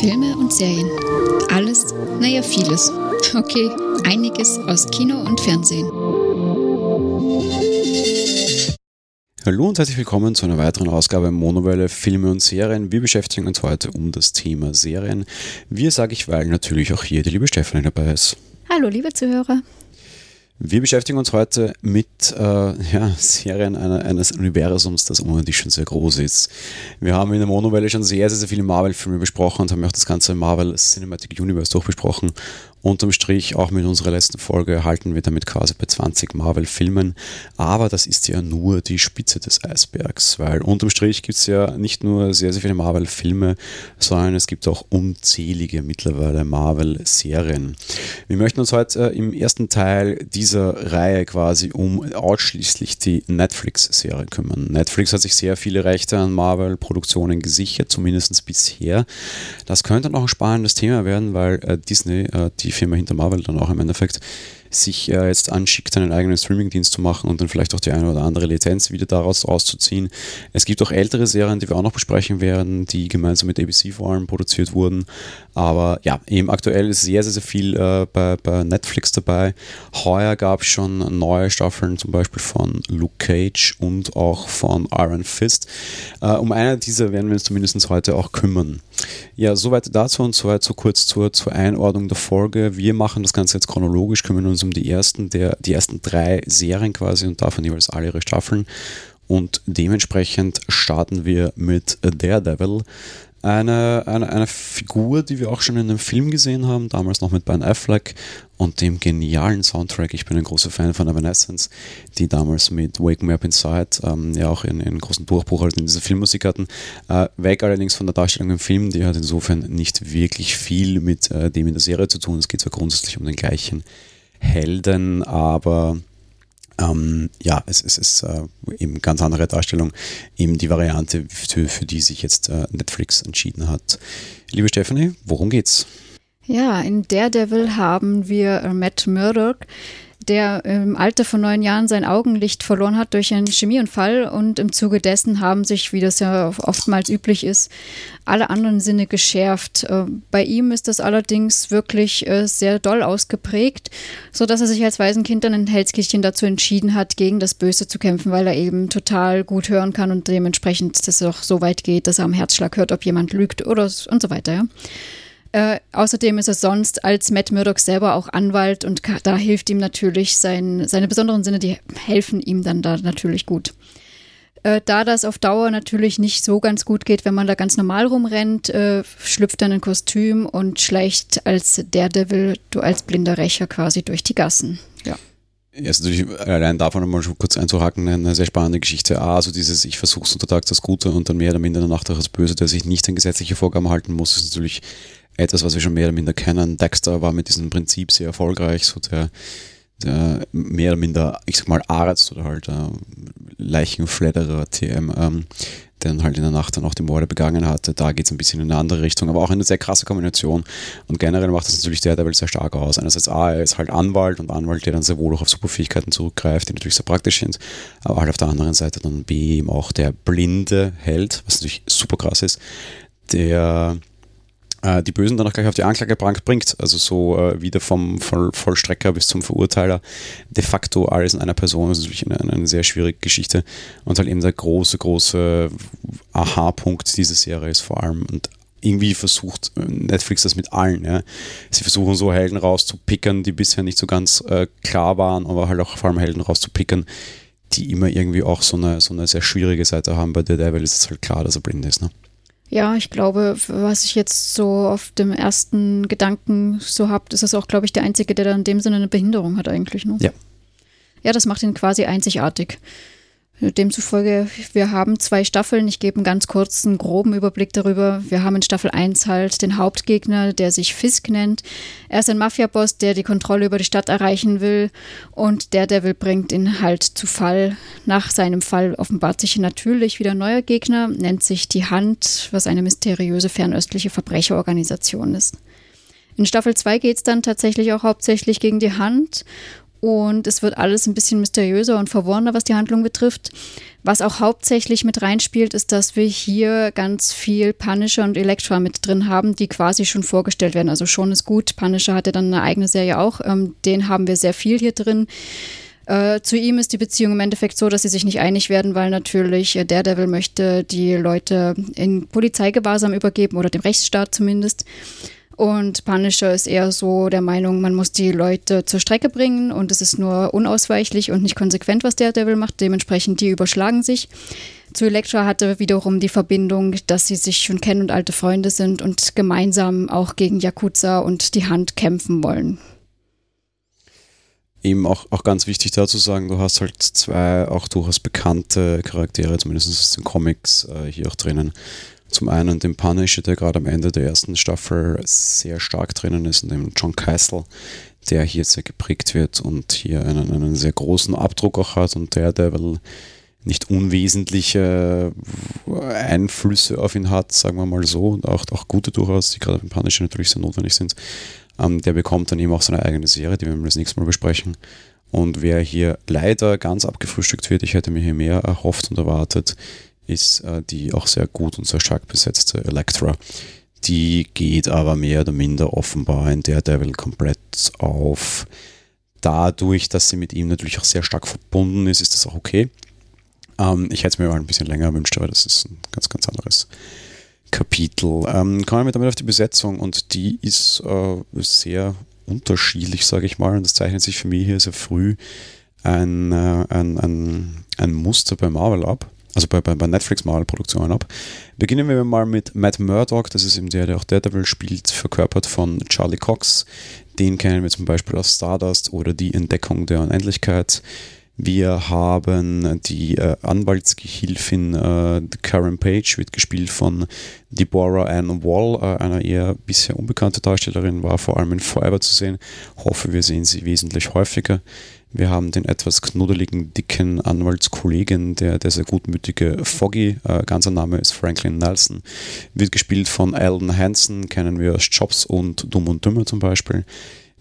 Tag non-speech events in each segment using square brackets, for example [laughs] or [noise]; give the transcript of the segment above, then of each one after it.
Filme und Serien. Alles, naja, vieles. Okay, einiges aus Kino und Fernsehen. Hallo und herzlich willkommen zu einer weiteren Ausgabe Monowelle Filme und Serien. Wir beschäftigen uns heute um das Thema Serien. Wir sage ich, weil natürlich auch hier die liebe Stefanie dabei ist. Hallo, liebe Zuhörer. Wir beschäftigen uns heute mit äh, ja, Serien einer, eines Universums, das unendlich schon sehr groß ist. Wir haben in der Monowelle schon sehr, sehr, sehr viele Marvel-Filme besprochen und haben auch das ganze Marvel Cinematic Universe durchbesprochen Unterm Strich, auch mit unserer letzten Folge, halten wir damit quasi bei 20 Marvel-Filmen. Aber das ist ja nur die Spitze des Eisbergs, weil unterm Strich gibt es ja nicht nur sehr, sehr viele Marvel-Filme, sondern es gibt auch unzählige mittlerweile Marvel-Serien. Wir möchten uns heute äh, im ersten Teil dieser Reihe quasi um ausschließlich die Netflix-Serie kümmern. Netflix hat sich sehr viele Rechte an Marvel-Produktionen gesichert, zumindest bisher. Das könnte noch ein spannendes Thema werden, weil äh, Disney äh, die Firma hinter Marvel dann auch im Endeffekt sich äh, jetzt anschickt, einen eigenen Streamingdienst zu machen und dann vielleicht auch die eine oder andere Lizenz wieder daraus rauszuziehen. Es gibt auch ältere Serien, die wir auch noch besprechen werden, die gemeinsam mit ABC vor allem produziert wurden. Aber ja, eben aktuell ist sehr, sehr, sehr viel äh, bei, bei Netflix dabei. Heuer gab es schon neue Staffeln, zum Beispiel von Luke Cage und auch von Iron Fist. Äh, um eine dieser werden wir uns zumindest heute auch kümmern. Ja, soweit dazu und soweit so kurz zur, zur Einordnung der Folge. Wir machen das Ganze jetzt chronologisch, kümmern uns um die ersten, der, die ersten drei Serien quasi und davon jeweils alle ihre Staffeln. Und dementsprechend starten wir mit Daredevil. Eine, eine, eine Figur, die wir auch schon in einem Film gesehen haben, damals noch mit Ben Affleck und dem genialen Soundtrack. Ich bin ein großer Fan von Evanescence, die damals mit Wake Me Up Inside ähm, ja auch einen, großen Durchbruch halt in dieser Filmmusik hatten. Äh, weg allerdings von der Darstellung im Film, die hat insofern nicht wirklich viel mit äh, dem in der Serie zu tun. Es geht zwar grundsätzlich um den gleichen Helden, aber ähm, ja, es, es ist äh, eben ganz andere Darstellung, eben die Variante, für, für die sich jetzt äh, Netflix entschieden hat. Liebe Stephanie, worum geht's? Ja, in Daredevil haben wir Matt Murdock, der im Alter von neun Jahren sein Augenlicht verloren hat durch einen Chemieunfall und im Zuge dessen haben sich, wie das ja oftmals üblich ist, alle anderen Sinne geschärft. Äh, bei ihm ist das allerdings wirklich äh, sehr doll ausgeprägt, sodass er sich als Waisenkind dann in Helskirchen dazu entschieden hat, gegen das Böse zu kämpfen, weil er eben total gut hören kann und dementsprechend das auch so weit geht, dass er am Herzschlag hört, ob jemand lügt oder und so weiter. Ja. Äh, außerdem ist er sonst als Matt Murdock selber auch Anwalt und da hilft ihm natürlich sein, seine besonderen Sinne, die helfen ihm dann da natürlich gut. Äh, da das auf Dauer natürlich nicht so ganz gut geht, wenn man da ganz normal rumrennt, äh, schlüpft er in ein Kostüm und schleicht als Daredevil, du als blinder Rächer quasi durch die Gassen. Ja. Ja, ist natürlich allein davon mal schon kurz einzuhaken, eine sehr spannende Geschichte. A, also dieses, ich versuche es untertags das Gute und dann mehr oder minder danach das Böse, der sich nicht an gesetzliche Vorgaben halten muss, ist natürlich etwas, was wir schon mehr oder minder kennen. Dexter war mit diesem Prinzip sehr erfolgreich, so der, der mehr oder minder, ich sag mal, Arzt oder halt äh, Leichenfledderer TM, ähm, der dann halt in der Nacht dann auch die Morde begangen hatte. Da geht es ein bisschen in eine andere Richtung, aber auch eine sehr krasse Kombination. Und generell macht das natürlich der Devil sehr stark aus. Einerseits, A, er ist halt Anwalt und Anwalt, der dann sehr wohl auch auf Superfähigkeiten zurückgreift, die natürlich sehr praktisch sind, aber halt auf der anderen Seite dann B, eben auch der blinde Held, was natürlich super krass ist, der äh, die Bösen dann auch gleich auf die Anklage bringt, also so äh, wieder vom Voll Vollstrecker bis zum Verurteiler, de facto alles in einer Person, das ist natürlich eine, eine sehr schwierige Geschichte und halt eben der große, große Aha-Punkt dieser Serie ist vor allem und irgendwie versucht äh, Netflix das mit allen. Ja. Sie versuchen so Helden rauszupickern, die bisher nicht so ganz äh, klar waren, aber halt auch vor allem Helden rauszupickern, die immer irgendwie auch so eine, so eine sehr schwierige Seite haben. Bei der Devil ist es halt klar, dass er blind ist. Ne? Ja, ich glaube, was ich jetzt so auf dem ersten Gedanken so habe, ist das auch, glaube ich, der Einzige, der da in dem Sinne eine Behinderung hat eigentlich. Ne? Ja. Ja, das macht ihn quasi einzigartig. Demzufolge, wir haben zwei Staffeln. Ich gebe einen ganz kurzen, groben Überblick darüber. Wir haben in Staffel 1 halt den Hauptgegner, der sich Fisk nennt. Er ist ein Mafiaboss, der die Kontrolle über die Stadt erreichen will. Und der Devil bringt ihn halt zu Fall. Nach seinem Fall offenbart sich natürlich wieder ein neuer Gegner, nennt sich die Hand, was eine mysteriöse fernöstliche Verbrecherorganisation ist. In Staffel 2 geht es dann tatsächlich auch hauptsächlich gegen die Hand und es wird alles ein bisschen mysteriöser und verworrener, was die Handlung betrifft. Was auch hauptsächlich mit reinspielt, ist, dass wir hier ganz viel Punisher und Elektra mit drin haben, die quasi schon vorgestellt werden. Also schon ist gut. Punisher hatte dann eine eigene Serie auch. Ähm, den haben wir sehr viel hier drin. Äh, zu ihm ist die Beziehung im Endeffekt so, dass sie sich nicht einig werden, weil natürlich äh, Daredevil möchte die Leute in Polizeigewahrsam übergeben oder dem Rechtsstaat zumindest. Und Punisher ist eher so der Meinung, man muss die Leute zur Strecke bringen und es ist nur unausweichlich und nicht konsequent, was der Devil macht. Dementsprechend, die überschlagen sich. Zu Elektra hatte wiederum die Verbindung, dass sie sich schon kennen und alte Freunde sind und gemeinsam auch gegen Yakuza und die Hand kämpfen wollen. Eben auch, auch ganz wichtig dazu sagen, du hast halt zwei auch durchaus bekannte Charaktere, zumindest aus den Comics, äh, hier auch drinnen. Zum einen den Punisher, der gerade am Ende der ersten Staffel sehr stark drinnen ist, und den John Castle, der hier sehr geprägt wird und hier einen, einen sehr großen Abdruck auch hat und der, der will nicht unwesentliche Einflüsse auf ihn hat, sagen wir mal so, und auch, auch gute durchaus, die gerade beim Punisher natürlich sehr notwendig sind. Ähm, der bekommt dann eben auch seine eigene Serie, die wir das nächste Mal besprechen. Und wer hier leider ganz abgefrühstückt wird, ich hätte mir hier mehr erhofft und erwartet, ist äh, die auch sehr gut und sehr stark besetzte Elektra. Die geht aber mehr oder minder offenbar in Daredevil komplett auf. Dadurch, dass sie mit ihm natürlich auch sehr stark verbunden ist, ist das auch okay. Ähm, ich hätte es mir mal ein bisschen länger gewünscht, aber das ist ein ganz, ganz anderes Kapitel. Ähm, kommen wir damit auf die Besetzung und die ist äh, sehr unterschiedlich, sage ich mal. Und das zeichnet sich für mich hier sehr früh ein, äh, ein, ein, ein Muster bei Marvel ab also bei, bei, bei Netflix Marvel-Produktionen ab. Beginnen wir mal mit Matt Murdock, das ist eben der, der auch Daredevil spielt, verkörpert von Charlie Cox. Den kennen wir zum Beispiel aus Stardust oder die Entdeckung der Unendlichkeit. Wir haben die äh, Anwaltsgehilfin äh, Karen Page, wird gespielt von Deborah Ann Wall, äh, einer eher bisher unbekannte Darstellerin, war vor allem in Forever zu sehen. Hoffe, wir sehen sie wesentlich häufiger. Wir haben den etwas knuddeligen, dicken Anwaltskollegen, der, der sehr gutmütige Foggy, äh, ganzer Name ist Franklin Nelson, wird gespielt von Alan Hansen, kennen wir aus Jobs und Dumm und Dümmer zum Beispiel.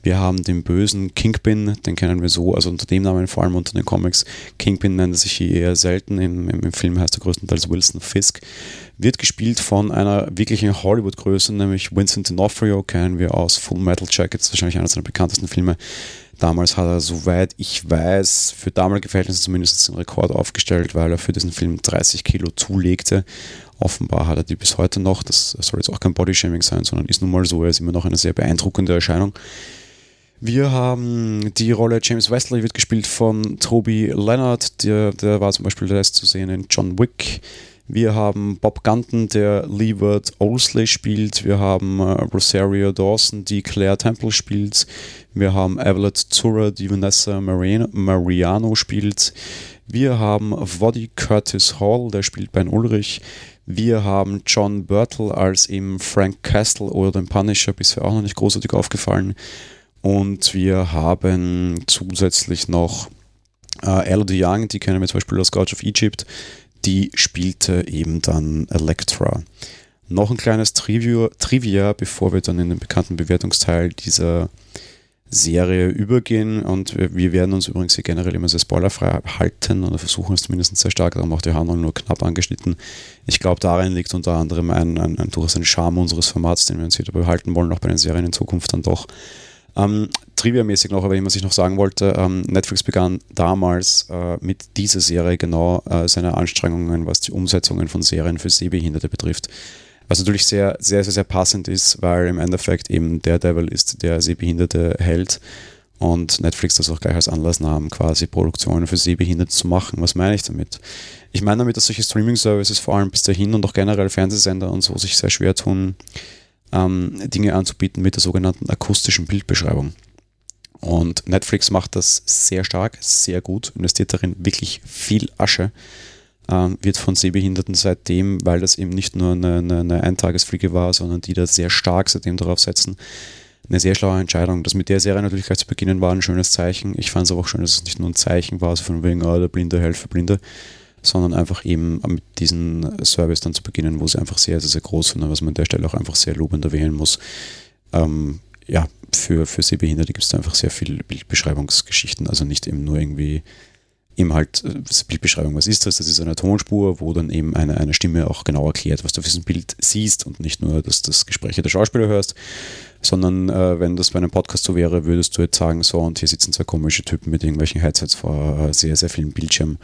Wir haben den bösen Kingpin, den kennen wir so, also unter dem Namen, vor allem unter den Comics. Kingpin nennt er sich hier eher selten, im, im Film heißt er größtenteils Wilson Fisk. Wird gespielt von einer wirklichen Hollywood-Größe, nämlich Vincent D'Onofrio, kennen wir aus Full Metal Jackets, wahrscheinlich einer seiner bekanntesten Filme. Damals hat er, soweit ich weiß, für damalige Verhältnisse zumindest den Rekord aufgestellt, weil er für diesen Film 30 Kilo zulegte. Offenbar hat er die bis heute noch. Das soll jetzt auch kein Bodyshaming sein, sondern ist nun mal so. Er ist immer noch eine sehr beeindruckende Erscheinung. Wir haben die Rolle James Wesley wird gespielt von Toby Leonard, der, der war zum Beispiel der zu sehen in John Wick. Wir haben Bob Gunton, der Leeward Olsley spielt. Wir haben äh, Rosario Dawson, die Claire Temple spielt. Wir haben Evelyn Zura, die Vanessa Mariano spielt. Wir haben Woddy Curtis Hall, der spielt Ben Ulrich. Wir haben John Burtle als eben Frank Castle oder den Punisher, bisher auch noch nicht großartig aufgefallen. Und wir haben zusätzlich noch äh, Elodie Young, die kennen wir zum Beispiel aus Gods of Egypt die spielte eben dann Elektra. Noch ein kleines Trivia, Trivia, bevor wir dann in den bekannten Bewertungsteil dieser Serie übergehen und wir werden uns übrigens hier generell immer sehr spoilerfrei halten oder versuchen es zumindest sehr stark, darum auch die Handlung nur knapp angeschnitten. Ich glaube, darin liegt unter anderem ein, ein, ein durchaus ein Charme unseres Formats, den wir uns dabei behalten wollen, auch bei den Serien in Zukunft dann doch. Ähm, Trivia-mäßig noch, aber was ich noch sagen wollte, ähm, Netflix begann damals äh, mit dieser Serie genau äh, seine Anstrengungen, was die Umsetzungen von Serien für Sehbehinderte betrifft. Was natürlich sehr, sehr, sehr, sehr passend ist, weil im Endeffekt eben der Devil ist der Sehbehinderte hält und Netflix das auch gleich als Anlass nahm, quasi Produktionen für Sehbehinderte zu machen. Was meine ich damit? Ich meine damit, dass solche Streaming-Services vor allem bis dahin und auch generell Fernsehsender und so sich sehr schwer tun, ähm, Dinge anzubieten mit der sogenannten akustischen Bildbeschreibung. Und Netflix macht das sehr stark, sehr gut, investiert darin wirklich viel Asche. Ähm, wird von Sehbehinderten seitdem, weil das eben nicht nur eine, eine, eine Eintagesfliege war, sondern die da sehr stark seitdem darauf setzen, eine sehr schlaue Entscheidung. Das mit der Serie natürlich gleich zu beginnen war ein schönes Zeichen. Ich fand es aber auch schön, dass es nicht nur ein Zeichen war, so von wegen, oh, der Blinde für Blinde, sondern einfach eben mit diesem Service dann zu beginnen, wo sie einfach sehr, sehr, sehr groß sind und was man an der Stelle auch einfach sehr lobend erwähnen muss. Ähm, ja, für, für Sehbehinderte gibt es da einfach sehr viele Bildbeschreibungsgeschichten, also nicht eben nur irgendwie eben halt äh, Bildbeschreibung, was ist das? Das ist eine Tonspur, wo dann eben eine, eine Stimme auch genau erklärt, was du auf diesem Bild siehst und nicht nur, dass das Gespräche der Schauspieler hörst, sondern äh, wenn das bei einem Podcast so wäre, würdest du jetzt sagen, so und hier sitzen zwei komische Typen mit irgendwelchen Headsets vor äh, sehr, sehr vielen Bildschirmen,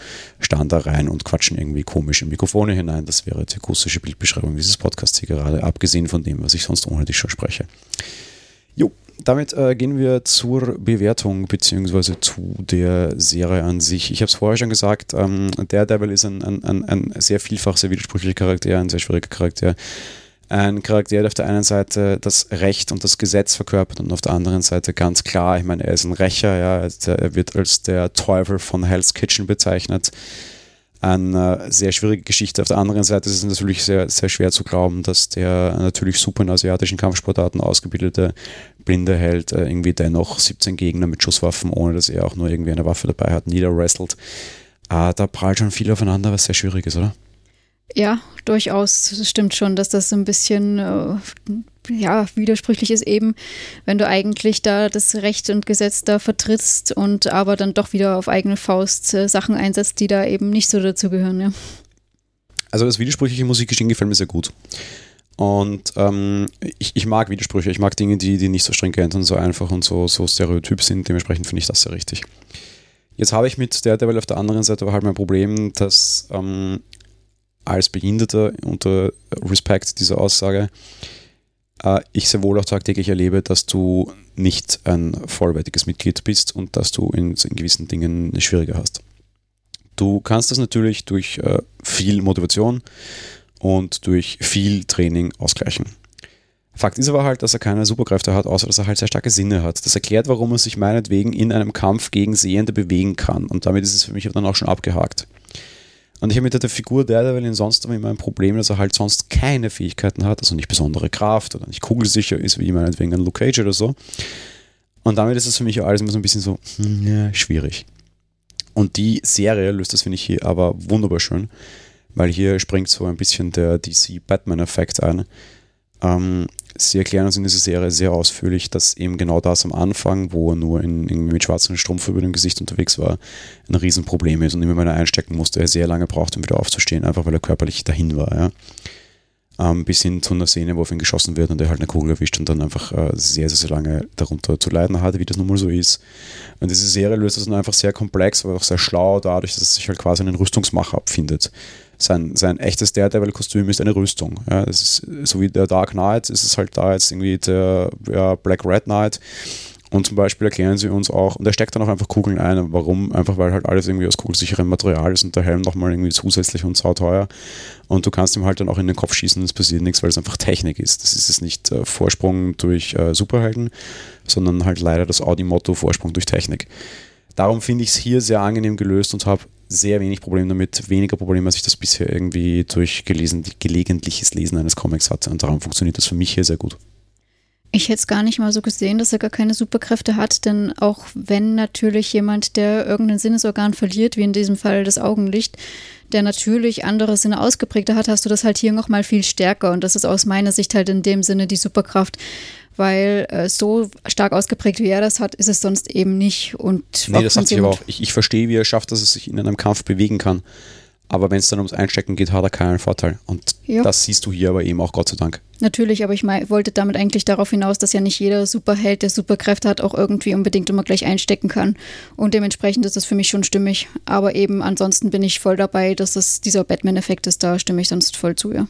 da rein und quatschen irgendwie komische Mikrofone hinein. Das wäre die akustische Bildbeschreibung dieses Podcasts hier gerade, abgesehen von dem, was ich sonst ohne dich schon spreche. Jo, damit äh, gehen wir zur Bewertung beziehungsweise zu der Serie an sich. Ich habe es vorher schon gesagt, ähm, Daredevil ist ein, ein, ein, ein sehr vielfach, sehr widersprüchlicher Charakter, ein sehr schwieriger Charakter. Ein Charakter, der auf der einen Seite das Recht und das Gesetz verkörpert und auf der anderen Seite ganz klar, ich meine, er ist ein Rächer, ja, er wird als der Teufel von Hell's Kitchen bezeichnet eine sehr schwierige Geschichte. Auf der anderen Seite ist es natürlich sehr, sehr schwer zu glauben, dass der natürlich super in asiatischen Kampfsportarten ausgebildete blinde Held äh, irgendwie dennoch 17 Gegner mit Schusswaffen, ohne dass er auch nur irgendwie eine Waffe dabei hat, niederwrestelt. Äh, da prallt schon viel aufeinander, was sehr schwierig ist, oder? Ja, durchaus. Es stimmt schon, dass das so ein bisschen äh, ja, widersprüchlich ist eben, wenn du eigentlich da das Recht und Gesetz da vertrittst und aber dann doch wieder auf eigene Faust äh, Sachen einsetzt, die da eben nicht so dazugehören. Ja. Also das widersprüchliche Musikgestehen gefällt mir sehr gut. Und ähm, ich, ich, mag Widersprüche, ich mag Dinge, die, die nicht so stringent und so einfach und so, so stereotyp sind. Dementsprechend finde ich das sehr richtig. Jetzt habe ich mit Daredevil auf der anderen Seite aber halt mein Problem, dass ähm, als Behinderter unter Respekt dieser Aussage äh, ich sehr wohl auch tagtäglich erlebe, dass du nicht ein vollwertiges Mitglied bist und dass du in, in gewissen Dingen schwieriger hast. Du kannst das natürlich durch äh, viel Motivation und durch viel Training ausgleichen. Fakt ist aber halt, dass er keine Superkräfte hat, außer dass er halt sehr starke Sinne hat. Das erklärt, warum er sich meinetwegen in einem Kampf gegen Sehende bewegen kann. Und damit ist es für mich dann auch schon abgehakt. Und ich habe mit der Figur Daredevil sonst immer ein Problem, dass er halt sonst keine Fähigkeiten hat, also nicht besondere Kraft oder nicht kugelsicher ist, wie meinetwegen ein Luke Cage oder so. Und damit ist es für mich alles immer so ein bisschen so, hm, ja, schwierig. Und die Serie löst das, finde ich, hier aber wunderbar schön, weil hier springt so ein bisschen der DC-Batman-Effekt ein. Ähm, sie erklären uns in dieser Serie sehr ausführlich, dass eben genau das am Anfang, wo er nur in, irgendwie mit schwarzem Strumpf über dem Gesicht unterwegs war, ein Riesenproblem ist und immer wenn er einstecken musste, er sehr lange braucht, um wieder aufzustehen, einfach weil er körperlich dahin war. Ja. Ähm, bis hin zu einer Szene, wo auf ihn geschossen wird und er halt eine Kugel erwischt und dann einfach äh, sehr, sehr, sehr lange darunter zu leiden hatte, wie das nun mal so ist. Und diese Serie löst das dann einfach sehr komplex, aber auch sehr schlau, dadurch, dass es sich halt quasi einen Rüstungsmacher abfindet sein, sein echtes Daredevil-Kostüm ist eine Rüstung. Ja, das ist so wie der Dark Knight, ist es halt da jetzt irgendwie der ja, Black Red Knight. Und zum Beispiel erklären sie uns auch, und er steckt dann auch einfach Kugeln ein. Warum? Einfach weil halt alles irgendwie aus kugelsicherem Material ist und der Helm nochmal irgendwie zusätzlich und sauteuer. Und du kannst ihm halt dann auch in den Kopf schießen es passiert nichts, weil es einfach Technik ist. Das ist jetzt nicht äh, Vorsprung durch äh, Superhelden, sondern halt leider das Audi-Motto Vorsprung durch Technik. Darum finde ich es hier sehr angenehm gelöst und habe sehr wenig Probleme damit, weniger Probleme, als ich das bisher irgendwie durch gelesen, gelegentliches Lesen eines Comics hatte. Und darum funktioniert das für mich hier sehr gut. Ich hätte es gar nicht mal so gesehen, dass er gar keine Superkräfte hat, denn auch wenn natürlich jemand, der irgendein Sinnesorgan verliert, wie in diesem Fall das Augenlicht, der natürlich andere Sinne ausgeprägter hat, hast du das halt hier nochmal viel stärker. Und das ist aus meiner Sicht halt in dem Sinne die Superkraft, weil äh, so stark ausgeprägt wie er das hat, ist es sonst eben nicht. Und nee, das hat sich aber auch. Ich, ich verstehe, wie er schafft, dass er sich in einem Kampf bewegen kann. Aber wenn es dann ums Einstecken geht, hat er keinen Vorteil. Und ja. das siehst du hier aber eben auch, Gott sei Dank. Natürlich, aber ich mein, wollte damit eigentlich darauf hinaus, dass ja nicht jeder Superheld, der Superkräfte hat, auch irgendwie unbedingt immer gleich einstecken kann. Und dementsprechend ist das für mich schon stimmig. Aber eben ansonsten bin ich voll dabei, dass es dieser Batman-Effekt ist, da stimme ich sonst voll zu, ja.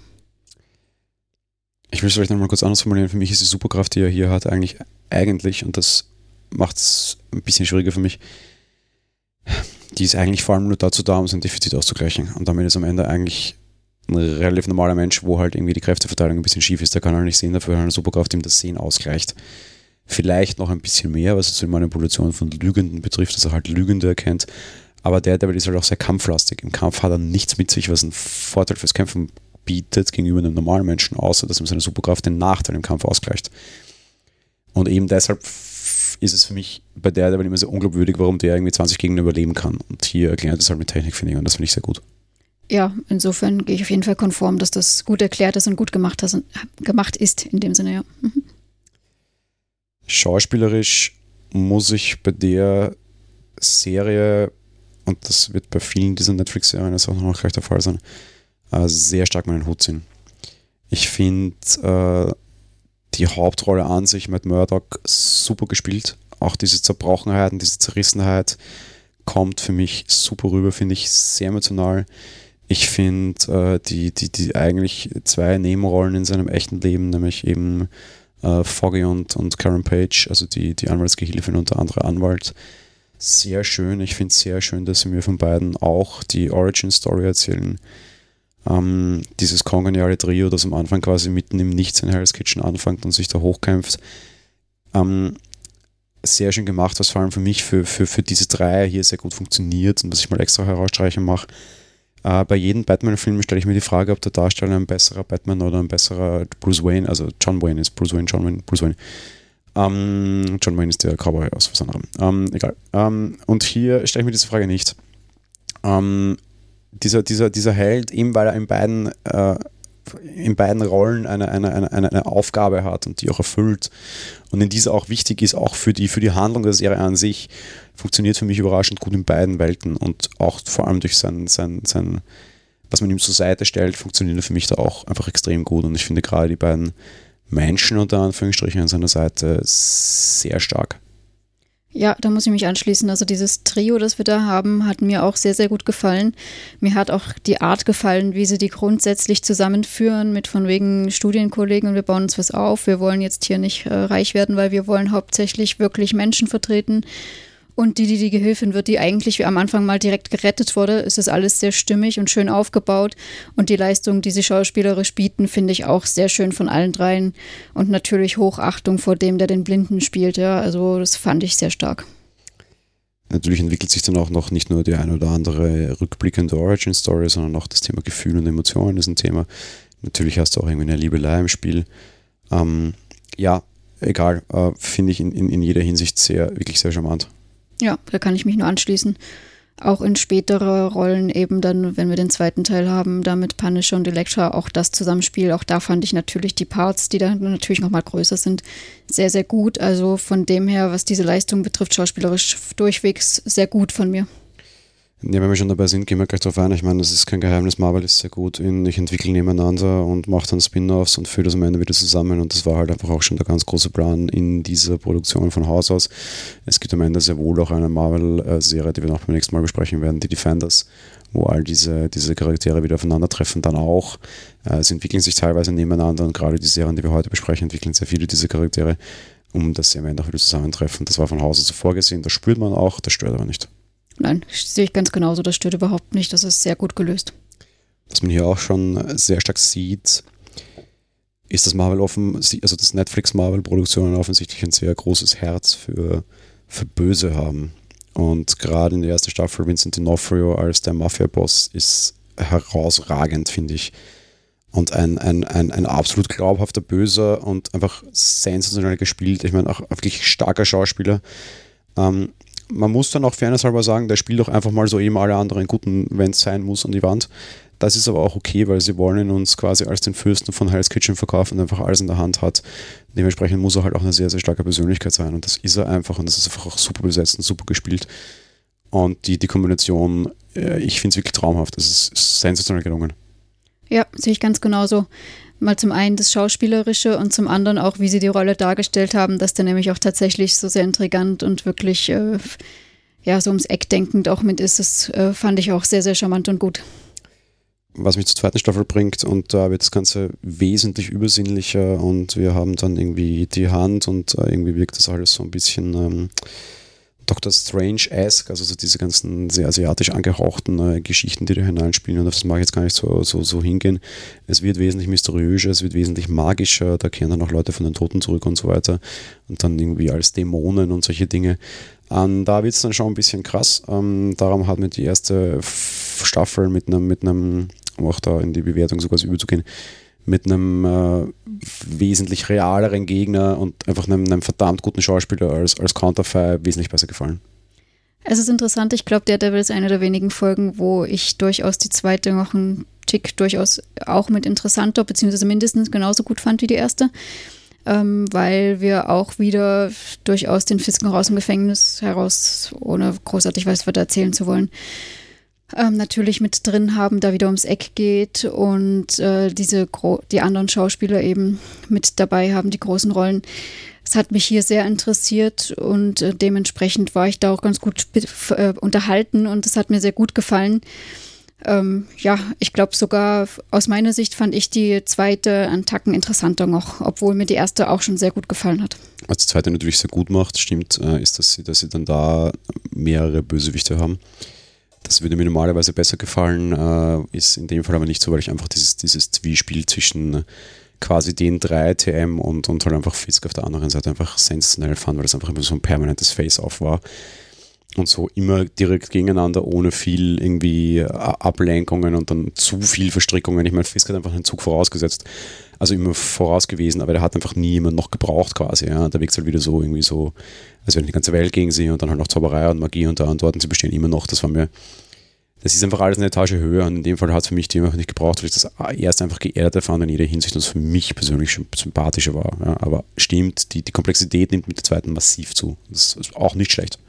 Ich will es vielleicht nochmal kurz anders formulieren. Für mich ist die Superkraft, die er hier hat, eigentlich, eigentlich, und das macht es ein bisschen schwieriger für mich, die ist eigentlich vor allem nur dazu da, um sein Defizit auszugleichen. Und damit ist am Ende eigentlich ein relativ normaler Mensch, wo halt irgendwie die Kräfteverteilung ein bisschen schief ist. Der kann halt nicht sehen, dafür eine Superkraft ihm das Sehen ausgleicht. Vielleicht noch ein bisschen mehr, was die Manipulation von Lügenden betrifft, dass er halt Lügende erkennt. Aber der, der ist halt auch sehr kampflastig. Im Kampf hat er nichts mit sich, was ein Vorteil fürs Kämpfen bietet gegenüber einem normalen Menschen, außer dass ihm seine Superkraft den Nachteil im Kampf ausgleicht. Und eben deshalb ist es für mich bei der aber immer sehr unglaubwürdig, warum der irgendwie 20 Gegner überleben kann. Und hier erklärt es halt mit Technik, finde ich, und das finde ich sehr gut. Ja, insofern gehe ich auf jeden Fall konform, dass das gut erklärt ist und gut gemacht, ist, gemacht ist in dem Sinne, ja. Mhm. Schauspielerisch muss ich bei der Serie, und das wird bei vielen dieser Netflix-Serien auch noch gleich der Fall sein, äh, sehr stark meinen Hut ziehen. Ich finde äh, die Hauptrolle an sich mit Murdoch super gespielt. Auch diese Zerbrochenheit und diese Zerrissenheit kommt für mich super rüber, finde ich sehr emotional. Ich finde äh, die, die, die eigentlich zwei Nebenrollen in seinem echten Leben, nämlich eben äh, Foggy und, und Karen Page, also die, die Anwaltsgehilfin und der andere Anwalt, sehr schön. Ich finde es sehr schön, dass sie mir von beiden auch die Origin Story erzählen. Ähm, dieses kongeniale Trio, das am Anfang quasi mitten im Nichts in Hell's Kitchen anfängt und sich da hochkämpft. Ähm, sehr schön gemacht, was vor allem für mich, für, für, für diese drei hier sehr gut funktioniert und was ich mal extra herausstreichen mache. Äh, bei jedem Batman-Film stelle ich mir die Frage, ob der Darsteller ein besserer Batman oder ein besserer Bruce Wayne, also John Wayne ist Bruce Wayne, John Wayne, Bruce Wayne. Ähm, John Wayne ist der Cowboy aus was anderem. Ähm, egal. Ähm, und hier stelle ich mir diese Frage nicht. Dieser, dieser, dieser Held, eben weil er in beiden, äh, in beiden Rollen eine, eine, eine, eine Aufgabe hat und die auch erfüllt und in dieser auch wichtig ist, auch für die, für die Handlung der Serie an sich, funktioniert für mich überraschend gut in beiden Welten und auch vor allem durch sein, sein, sein was man ihm zur Seite stellt, funktioniert er für mich da auch einfach extrem gut und ich finde gerade die beiden Menschen unter Anführungsstrichen an seiner Seite sehr stark. Ja, da muss ich mich anschließen. Also dieses Trio, das wir da haben, hat mir auch sehr, sehr gut gefallen. Mir hat auch die Art gefallen, wie sie die grundsätzlich zusammenführen mit von wegen Studienkollegen und wir bauen uns was auf. Wir wollen jetzt hier nicht äh, reich werden, weil wir wollen hauptsächlich wirklich Menschen vertreten und die, die die Gehilfin wird, die eigentlich am Anfang mal direkt gerettet wurde, ist es alles sehr stimmig und schön aufgebaut. Und die Leistung, die sie schauspielerisch bieten, finde ich auch sehr schön von allen dreien. Und natürlich Hochachtung vor dem, der den Blinden spielt. Ja, also das fand ich sehr stark. Natürlich entwickelt sich dann auch noch nicht nur die ein oder andere rückblickende Origin-Story, sondern auch das Thema Gefühl und Emotionen ist ein Thema. Natürlich hast du auch irgendwie eine Liebelei im Spiel. Ähm, ja, egal, äh, finde ich in, in, in jeder Hinsicht sehr, wirklich sehr charmant. Ja, da kann ich mich nur anschließen. Auch in spätere Rollen eben dann, wenn wir den zweiten Teil haben, da mit Punisher und Elektra, auch das Zusammenspiel, auch da fand ich natürlich die Parts, die dann natürlich nochmal größer sind, sehr, sehr gut. Also von dem her, was diese Leistung betrifft, schauspielerisch durchwegs sehr gut von mir. Ja, wenn wir schon dabei sind, gehen wir gleich darauf ein. Ich meine, das ist kein Geheimnis. Marvel ist sehr gut in, ich entwickle nebeneinander und mache dann Spin-offs und führe das am Ende wieder zusammen. Und das war halt einfach auch schon der ganz große Plan in dieser Produktion von Haus aus. Es gibt am Ende sehr wohl auch eine Marvel-Serie, die wir noch beim nächsten Mal besprechen werden, die Defenders, wo all diese, diese Charaktere wieder aufeinandertreffen. Dann auch. Äh, sie entwickeln sich teilweise nebeneinander und gerade die Serien, die wir heute besprechen, entwickeln sehr viele dieser Charaktere, um dass sie am Ende auch wieder zusammentreffen. Das war von Haus aus vorgesehen. Das spürt man auch, das stört aber nicht. Nein, sehe ich ganz genauso. Das stört überhaupt nicht. Das ist sehr gut gelöst. Was man hier auch schon sehr stark sieht, ist, dass Marvel offen, also dass Netflix Marvel-Produktionen offensichtlich ein sehr großes Herz für, für Böse haben. Und gerade in der ersten Staffel Vincent D'Onofrio als der Mafia-Boss ist herausragend, finde ich. Und ein, ein, ein, ein absolut glaubhafter Böser und einfach sensationell gespielt. Ich meine, auch wirklich starker Schauspieler. Ähm, man muss dann auch fairnesshalber sagen, der spielt doch einfach mal so eben alle anderen guten, wenn es sein muss, an die Wand. Das ist aber auch okay, weil sie wollen uns quasi als den Fürsten von Hell's Kitchen verkaufen und einfach alles in der Hand hat. Dementsprechend muss er halt auch eine sehr, sehr starke Persönlichkeit sein und das ist er einfach und das ist einfach auch super besetzt und super gespielt. Und die, die Kombination, äh, ich finde es wirklich traumhaft. Das ist sensationell gelungen. Ja, sehe ich ganz genauso. Mal zum einen das Schauspielerische und zum anderen auch, wie sie die Rolle dargestellt haben, dass der nämlich auch tatsächlich so sehr intrigant und wirklich äh, ja, so ums Eck denkend auch mit ist. Das äh, fand ich auch sehr, sehr charmant und gut. Was mich zur zweiten Staffel bringt und da wird das Ganze wesentlich übersinnlicher und wir haben dann irgendwie die Hand und äh, irgendwie wirkt das alles so ein bisschen. Ähm, Doctor Strange-esque, also so diese ganzen sehr asiatisch angehauchten äh, Geschichten, die da hineinspielen. Und auf das mag ich jetzt gar nicht so, so, so hingehen. Es wird wesentlich mysteriöser, es wird wesentlich magischer, da kehren dann auch Leute von den Toten zurück und so weiter. Und dann irgendwie als Dämonen und solche Dinge. Ähm, da wird es dann schon ein bisschen krass. Ähm, darum hat mir die erste Staffel mit einem, mit einem, um auch da in die Bewertung sogar so überzugehen, mit einem äh, wesentlich realeren Gegner und einfach einem, einem, verdammt guten Schauspieler als, als Counterfire wesentlich besser gefallen. Es ist interessant, ich glaube, der Devil ist eine der wenigen Folgen, wo ich durchaus die zweite noch einen Tick durchaus auch mit interessanter, beziehungsweise mindestens genauso gut fand wie die erste. ähm, weil wir auch wieder durchaus den Fisken raus dem Gefängnis heraus, ohne großartig was weiter erzählen zu wollen, ähm, natürlich mit drin haben, da wieder ums Eck geht und äh, diese die anderen Schauspieler eben mit dabei haben, die großen Rollen. Es hat mich hier sehr interessiert und äh, dementsprechend war ich da auch ganz gut äh, unterhalten und es hat mir sehr gut gefallen. Ähm, ja, ich glaube sogar aus meiner Sicht fand ich die zweite einen Tacken interessanter noch, obwohl mir die erste auch schon sehr gut gefallen hat. Was die zweite natürlich sehr gut macht, stimmt, äh, ist, dass sie, dass sie dann da mehrere Bösewichte haben. Das würde mir normalerweise besser gefallen, äh, ist in dem Fall aber nicht so, weil ich einfach dieses, dieses Zwiespiel zwischen quasi den drei TM und, und halt einfach Fisk auf der anderen Seite einfach sensationell fand, weil das einfach immer so ein permanentes Face-Off war. Und so immer direkt gegeneinander, ohne viel irgendwie Ablenkungen und dann zu viel Verstrickungen. Ich meine, Fisk hat einfach einen Zug vorausgesetzt, also immer voraus gewesen, aber der hat einfach nie jemand noch gebraucht quasi. Ja. Da wirkt es halt wieder so irgendwie so, als wenn die ganze Welt gegen sie und dann halt noch Zauberei und Magie und da und dort und sie bestehen immer noch. Das war mir, das ist einfach alles eine Etage höher und in dem Fall hat es für mich die einfach nicht gebraucht, weil ich das erst einfach geerdeter fand in jeder Hinsicht und es für mich persönlich schon sympathischer war. Ja. Aber stimmt, die, die Komplexität nimmt mit der zweiten massiv zu. Das ist auch nicht schlecht.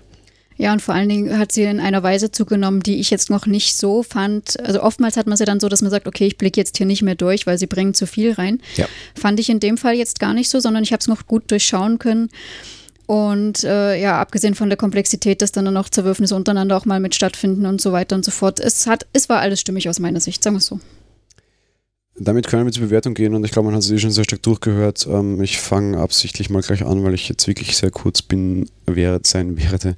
Ja, und vor allen Dingen hat sie in einer Weise zugenommen, die ich jetzt noch nicht so fand. Also oftmals hat man sie dann so, dass man sagt, okay, ich blicke jetzt hier nicht mehr durch, weil sie bringen zu viel rein. Ja. Fand ich in dem Fall jetzt gar nicht so, sondern ich habe es noch gut durchschauen können. Und äh, ja, abgesehen von der Komplexität, dass dann noch Zerwürfnisse untereinander auch mal mit stattfinden und so weiter und so fort. Es, hat, es war alles stimmig aus meiner Sicht, sagen wir es so. Damit können wir zur Bewertung gehen und ich glaube, man hat es eh schon sehr stark durchgehört. Ähm, ich fange absichtlich mal gleich an, weil ich jetzt wirklich sehr kurz bin, wäre sein werde.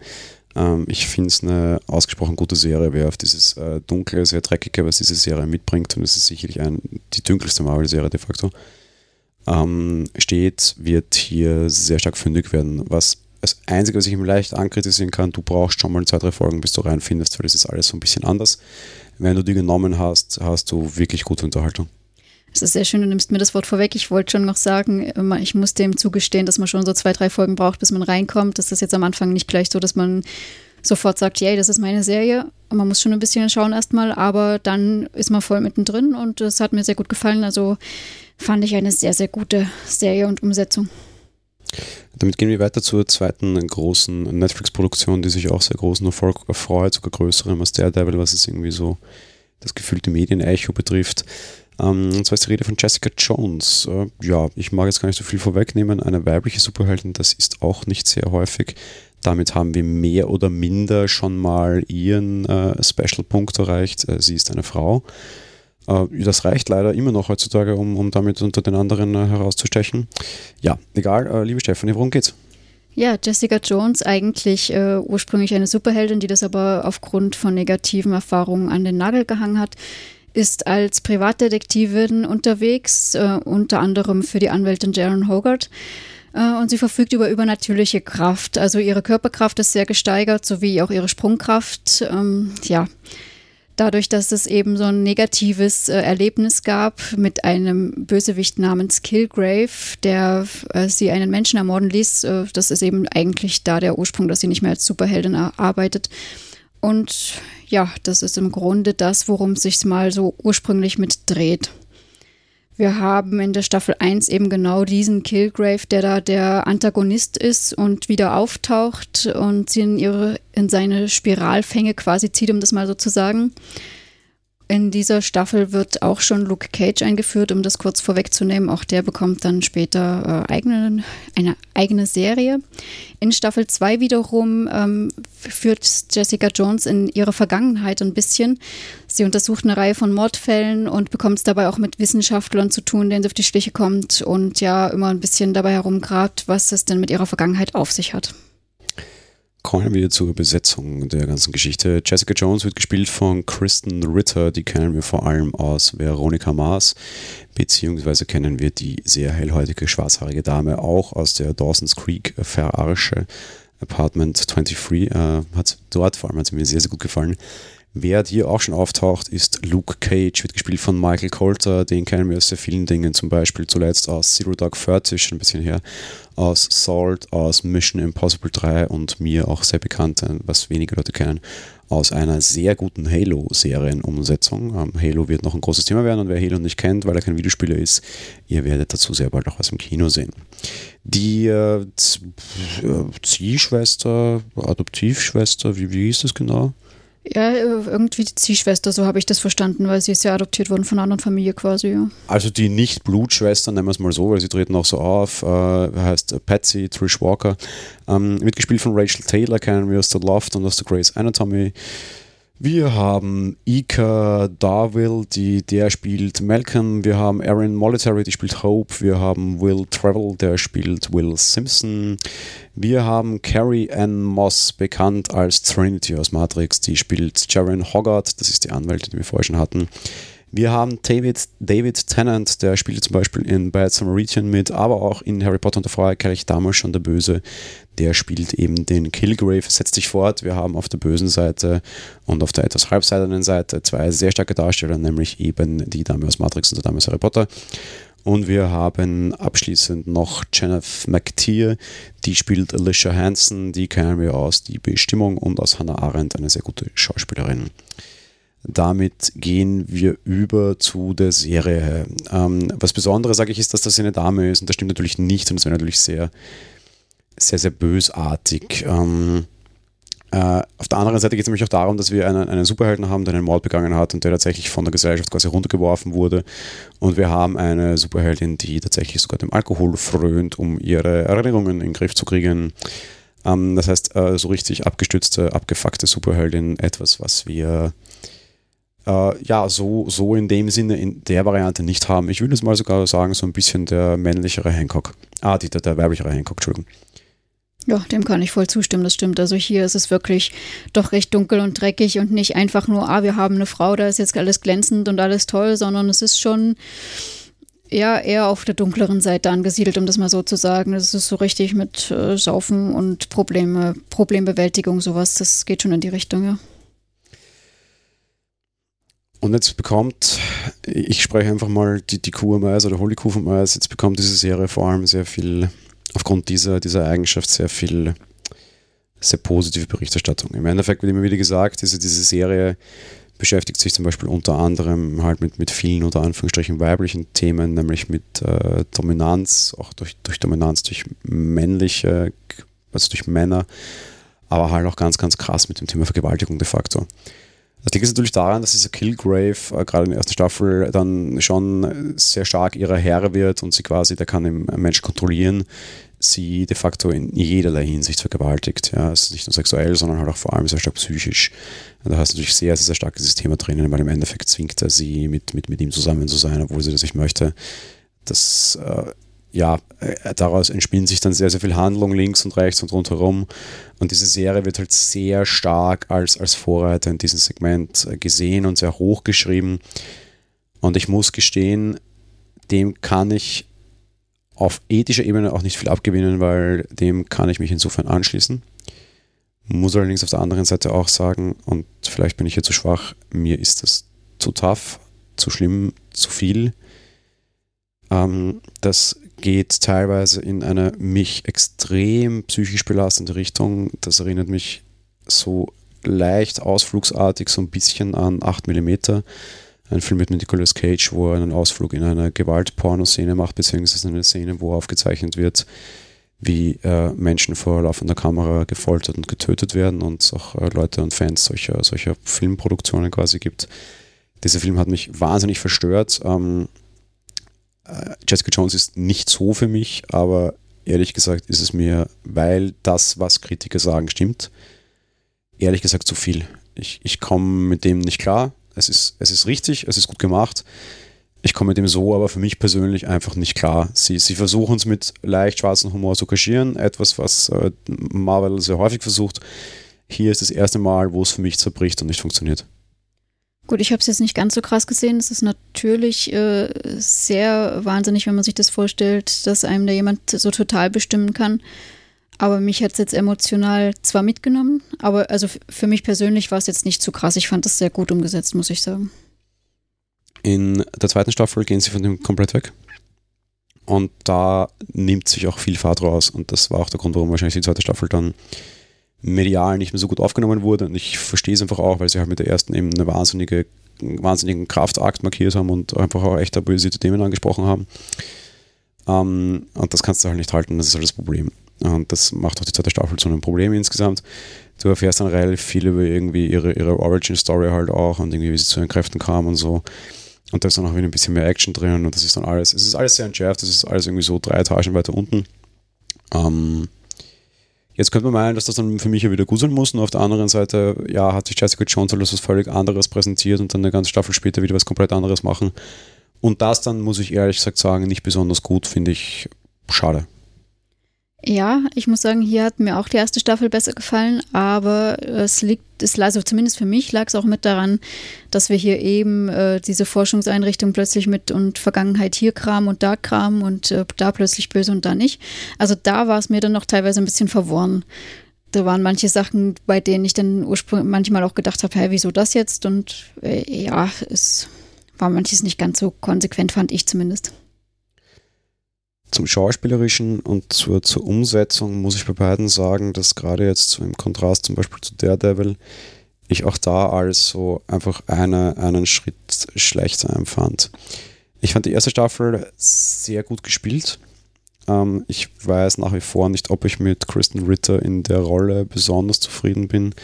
Ähm, ich finde es eine ausgesprochen gute Serie, wer auf dieses äh, dunkle, sehr dreckige, was diese Serie mitbringt, und es ist sicherlich ein, die dunkelste Marvel-Serie de facto, ähm, steht, wird hier sehr stark fündig werden. Was das Einzige, was ich ihm leicht ankritisieren kann, du brauchst schon mal zwei, drei Folgen, bis du reinfindest, weil das ist alles so ein bisschen anders. Wenn du die genommen hast, hast du wirklich gute Unterhaltung. Es ist sehr schön, du nimmst mir das Wort vorweg. Ich wollte schon noch sagen, ich muss dem zugestehen, dass man schon so zwei, drei Folgen braucht, bis man reinkommt. Das ist jetzt am Anfang nicht gleich so, dass man sofort sagt, yay, das ist meine Serie. Und man muss schon ein bisschen schauen erstmal, aber dann ist man voll mittendrin und es hat mir sehr gut gefallen. Also fand ich eine sehr, sehr gute Serie und Umsetzung. Damit gehen wir weiter zur zweiten großen Netflix-Produktion, die sich auch sehr großen Erfolg erfreut, sogar größerem als Daredevil, was es irgendwie so das gefühlte Medienecho betrifft. Ähm, und zwar ist die Rede von Jessica Jones. Äh, ja, ich mag jetzt gar nicht so viel vorwegnehmen. Eine weibliche Superheldin, das ist auch nicht sehr häufig. Damit haben wir mehr oder minder schon mal ihren äh, Special-Punkt erreicht. Äh, sie ist eine Frau. Äh, das reicht leider immer noch heutzutage, um, um damit unter den anderen äh, herauszustechen. Ja, egal. Äh, liebe Stefanie, worum geht's? Ja, Jessica Jones, eigentlich äh, ursprünglich eine Superheldin, die das aber aufgrund von negativen Erfahrungen an den Nagel gehangen hat, ist als Privatdetektivin unterwegs, äh, unter anderem für die Anwältin Jaron Hogarth. Äh, und sie verfügt über übernatürliche Kraft. Also ihre Körperkraft ist sehr gesteigert, sowie auch ihre Sprungkraft. Ähm, ja, dadurch, dass es eben so ein negatives äh, Erlebnis gab mit einem Bösewicht namens Killgrave, der äh, sie einen Menschen ermorden ließ. Äh, das ist eben eigentlich da der Ursprung, dass sie nicht mehr als Superheldin arbeitet. Und ja, das ist im Grunde das, worum es sich mal so ursprünglich mit dreht. Wir haben in der Staffel 1 eben genau diesen Killgrave, der da der Antagonist ist und wieder auftaucht und sie in, ihre, in seine Spiralfänge quasi zieht, um das mal so zu sagen. In dieser Staffel wird auch schon Luke Cage eingeführt, um das kurz vorwegzunehmen. Auch der bekommt dann später äh, eigene, eine eigene Serie. In Staffel 2 wiederum ähm, führt Jessica Jones in ihre Vergangenheit ein bisschen. Sie untersucht eine Reihe von Mordfällen und bekommt es dabei auch mit Wissenschaftlern zu tun, denen sie auf die Schliche kommt und ja immer ein bisschen dabei herumgrabt, was es denn mit ihrer Vergangenheit auf sich hat. Kommen wir zur Besetzung der ganzen Geschichte. Jessica Jones wird gespielt von Kristen Ritter, die kennen wir vor allem aus Veronica Mars, beziehungsweise kennen wir die sehr hellhäutige schwarzhaarige Dame auch aus der Dawson's Creek Verarsche Apartment 23. Äh, hat dort vor allem hat sie mir sehr, sehr gut gefallen. Wer hier auch schon auftaucht, ist Luke Cage, wird gespielt von Michael Coulter. Den kennen wir aus sehr vielen Dingen, zum Beispiel zuletzt aus Zero Dark Thirty, schon ein bisschen her, aus Salt, aus Mission Impossible 3 und mir auch sehr bekannt, was wenige Leute kennen, aus einer sehr guten Halo-Serienumsetzung. Ähm, Halo wird noch ein großes Thema werden und wer Halo nicht kennt, weil er kein Videospieler ist, ihr werdet dazu sehr bald auch was im Kino sehen. Die äh, Ziehschwester, Adoptivschwester, wie, wie hieß das genau? Ja, irgendwie die Ziehschwester, so habe ich das verstanden, weil sie ist ja adoptiert worden von einer anderen Familie quasi, ja. Also die Nicht-Blutschwester, nennen wir es mal so, weil sie treten auch so auf, äh, heißt Patsy Trish Walker, ähm, mitgespielt von Rachel Taylor, kennen wir aus The Loft und aus The Grey's Anatomy. Wir haben Ika Darville, die, der spielt Malcolm. Wir haben Erin Molitary, die spielt Hope. Wir haben Will Travel, der spielt Will Simpson. Wir haben Carrie Ann Moss, bekannt als Trinity aus Matrix, die spielt Jaren Hoggart. Das ist die Anwältin, die wir vorher schon hatten. Wir haben David, David Tennant, der spielt zum Beispiel in Bad Samaritan mit, aber auch in Harry Potter und der Feuerkelch damals schon der Böse. Der spielt eben den Kilgrave, setzt sich fort. Wir haben auf der bösen Seite und auf der etwas halbseitigen Seite zwei sehr starke Darsteller, nämlich eben die Dame aus Matrix und der Dame aus Harry Potter. Und wir haben abschließend noch Jennifer McTeer, die spielt Alicia Hansen, die kennen wir aus Die Bestimmung und aus Hannah Arendt, eine sehr gute Schauspielerin. Damit gehen wir über zu der Serie. Ähm, was Besonderes, sage ich, ist, dass das eine Dame ist und das stimmt natürlich nicht und es wäre natürlich sehr, sehr, sehr bösartig. Ähm, äh, auf der anderen Seite geht es nämlich auch darum, dass wir einen, einen Superhelden haben, der einen Mord begangen hat und der tatsächlich von der Gesellschaft quasi runtergeworfen wurde. Und wir haben eine Superheldin, die tatsächlich sogar dem Alkohol frönt, um ihre Erinnerungen in den Griff zu kriegen. Ähm, das heißt, äh, so richtig abgestützte, abgefuckte Superheldin, etwas, was wir äh, ja, so, so in dem Sinne, in der Variante nicht haben. Ich würde es mal sogar sagen, so ein bisschen der männlichere Hancock. Ah, die, der, der weiblichere Hancock, Entschuldigung. Ja, dem kann ich voll zustimmen, das stimmt. Also hier ist es wirklich doch recht dunkel und dreckig und nicht einfach nur, ah, wir haben eine Frau, da ist jetzt alles glänzend und alles toll, sondern es ist schon ja eher auf der dunkleren Seite angesiedelt, um das mal so zu sagen. Es ist so richtig mit äh, Saufen und Probleme, Problembewältigung, sowas, das geht schon in die Richtung, ja. Und jetzt bekommt, ich spreche einfach mal die, die Kuh am Eis oder hol die Kuh vom Eis, jetzt bekommt diese Serie vor allem sehr viel, aufgrund dieser, dieser Eigenschaft, sehr viel, sehr positive Berichterstattung. Im Endeffekt wird immer wieder gesagt, diese, diese Serie beschäftigt sich zum Beispiel unter anderem halt mit, mit vielen unter Anführungsstrichen weiblichen Themen, nämlich mit äh, Dominanz, auch durch, durch Dominanz durch männliche, also durch Männer, aber halt auch ganz, ganz krass mit dem Thema Vergewaltigung de facto. Das liegt natürlich daran, dass dieser Killgrave äh, gerade in der ersten Staffel dann schon sehr stark ihrer Herr wird und sie quasi, der kann den Menschen kontrollieren, sie de facto in jederlei Hinsicht vergewaltigt. Ja, es ist nicht nur sexuell, sondern halt auch vor allem sehr stark psychisch. Und da hast du natürlich sehr, sehr, sehr stark dieses Thema drinnen, weil im Endeffekt zwingt er sie, mit, mit, mit ihm zusammen zu sein, obwohl sie das nicht möchte. Das äh, ja, äh, daraus entspinnen sich dann sehr, sehr viel Handlung links und rechts und rundherum. Und diese Serie wird halt sehr stark als, als Vorreiter in diesem Segment äh, gesehen und sehr hoch geschrieben. Und ich muss gestehen, dem kann ich auf ethischer Ebene auch nicht viel abgewinnen, weil dem kann ich mich insofern anschließen. Muss allerdings auf der anderen Seite auch sagen, und vielleicht bin ich hier zu schwach, mir ist das zu tough, zu schlimm, zu viel. Ähm, geht teilweise in eine mich extrem psychisch belastende Richtung. Das erinnert mich so leicht ausflugsartig so ein bisschen an 8 mm. Ein Film mit Nicolas Cage, wo er einen Ausflug in eine Gewaltpornoszene macht, beziehungsweise eine Szene, wo aufgezeichnet wird, wie äh, Menschen vor laufender Kamera gefoltert und getötet werden und es auch äh, Leute und Fans solcher, solcher Filmproduktionen quasi gibt. Dieser Film hat mich wahnsinnig verstört. Ähm, äh, Jessica Jones ist nicht so für mich, aber ehrlich gesagt ist es mir, weil das, was Kritiker sagen, stimmt, ehrlich gesagt zu viel. Ich, ich komme mit dem nicht klar. Es ist, es ist richtig, es ist gut gemacht. Ich komme mit dem so, aber für mich persönlich einfach nicht klar. Sie, sie versuchen es mit leicht schwarzem Humor zu kaschieren, etwas, was äh, Marvel sehr häufig versucht. Hier ist das erste Mal, wo es für mich zerbricht und nicht funktioniert. Gut, ich habe es jetzt nicht ganz so krass gesehen. Es ist natürlich äh, sehr wahnsinnig, wenn man sich das vorstellt, dass einem da jemand so total bestimmen kann. Aber mich hat es jetzt emotional zwar mitgenommen, aber also für mich persönlich war es jetzt nicht zu krass. Ich fand das sehr gut umgesetzt, muss ich sagen. In der zweiten Staffel gehen sie von dem komplett weg. Und da nimmt sich auch viel Fahrt raus. Und das war auch der Grund, warum wahrscheinlich die zweite Staffel dann medial nicht mehr so gut aufgenommen wurde. Und ich verstehe es einfach auch, weil sie halt mit der ersten eben eine wahnsinnige, einen wahnsinnigen Kraftakt markiert haben und einfach auch echt tabuisierte Themen angesprochen haben. Ähm, und das kannst du halt nicht halten, das ist halt das Problem. Und das macht auch die zweite Staffel zu einem Problem insgesamt. Du erfährst dann relativ viel über irgendwie ihre, ihre Origin-Story halt auch und irgendwie, wie sie zu ihren Kräften kam und so. Und da ist dann auch wieder ein bisschen mehr Action drin und das ist dann alles, es ist alles sehr entschärft, das ist alles irgendwie so drei Etagen weiter unten. Ähm, jetzt könnte man meinen, dass das dann für mich ja wieder guseln muss und auf der anderen Seite, ja, hat sich Jessica Jones alles was völlig anderes präsentiert und dann eine ganze Staffel später wieder was komplett anderes machen. Und das dann, muss ich ehrlich gesagt sagen, nicht besonders gut, finde ich schade. Ja, ich muss sagen, hier hat mir auch die erste Staffel besser gefallen, aber es liegt, es, also zumindest für mich lag es auch mit daran, dass wir hier eben äh, diese Forschungseinrichtung plötzlich mit und Vergangenheit hier kramen und da kramen und äh, da plötzlich böse und da nicht. Also da war es mir dann noch teilweise ein bisschen verworren. Da waren manche Sachen, bei denen ich dann ursprünglich manchmal auch gedacht habe, hä, wieso das jetzt? Und äh, ja, es war manches nicht ganz so konsequent, fand ich zumindest zum Schauspielerischen und zur, zur Umsetzung muss ich bei beiden sagen, dass gerade jetzt so im Kontrast zum Beispiel zu Daredevil ich auch da alles so einfach eine, einen Schritt schlechter empfand. Ich fand die erste Staffel sehr gut gespielt. Ähm, ich weiß nach wie vor nicht, ob ich mit Kristen Ritter in der Rolle besonders zufrieden bin.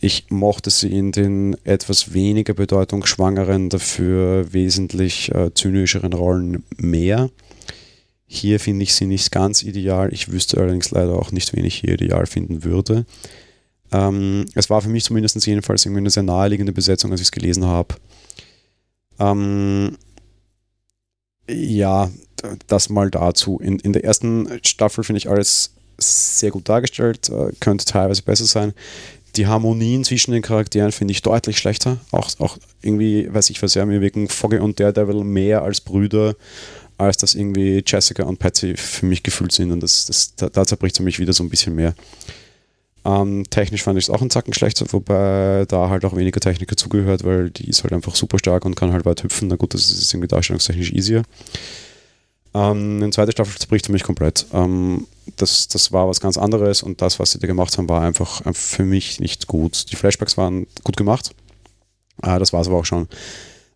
Ich mochte sie in den etwas weniger bedeutungsschwangeren, dafür wesentlich äh, zynischeren Rollen mehr. Hier finde ich sie nicht ganz ideal. Ich wüsste allerdings leider auch nicht, wen ich hier ideal finden würde. Ähm, es war für mich zumindest jedenfalls irgendwie eine sehr naheliegende Besetzung, als ich es gelesen habe. Ähm, ja, das mal dazu. In, in der ersten Staffel finde ich alles sehr gut dargestellt, äh, könnte teilweise besser sein. Die Harmonien zwischen den Charakteren finde ich deutlich schlechter. Auch, auch irgendwie, weiß ich was, ja, mir wirken Foggy und Daredevil mehr als Brüder als dass irgendwie Jessica und Patsy für mich gefühlt sind und das, das, da, da zerbricht es mich wieder so ein bisschen mehr. Ähm, technisch fand ich es auch einen Zacken schlechter, wobei da halt auch weniger Techniker zugehört, weil die ist halt einfach super stark und kann halt weit hüpfen. Na gut, das ist irgendwie darstellungstechnisch easier. Ähm, eine zweite Staffel zerbricht für mich komplett. Ähm, das, das war was ganz anderes und das, was sie da gemacht haben, war einfach für mich nicht gut. Die Flashbacks waren gut gemacht. Äh, das war es aber auch schon.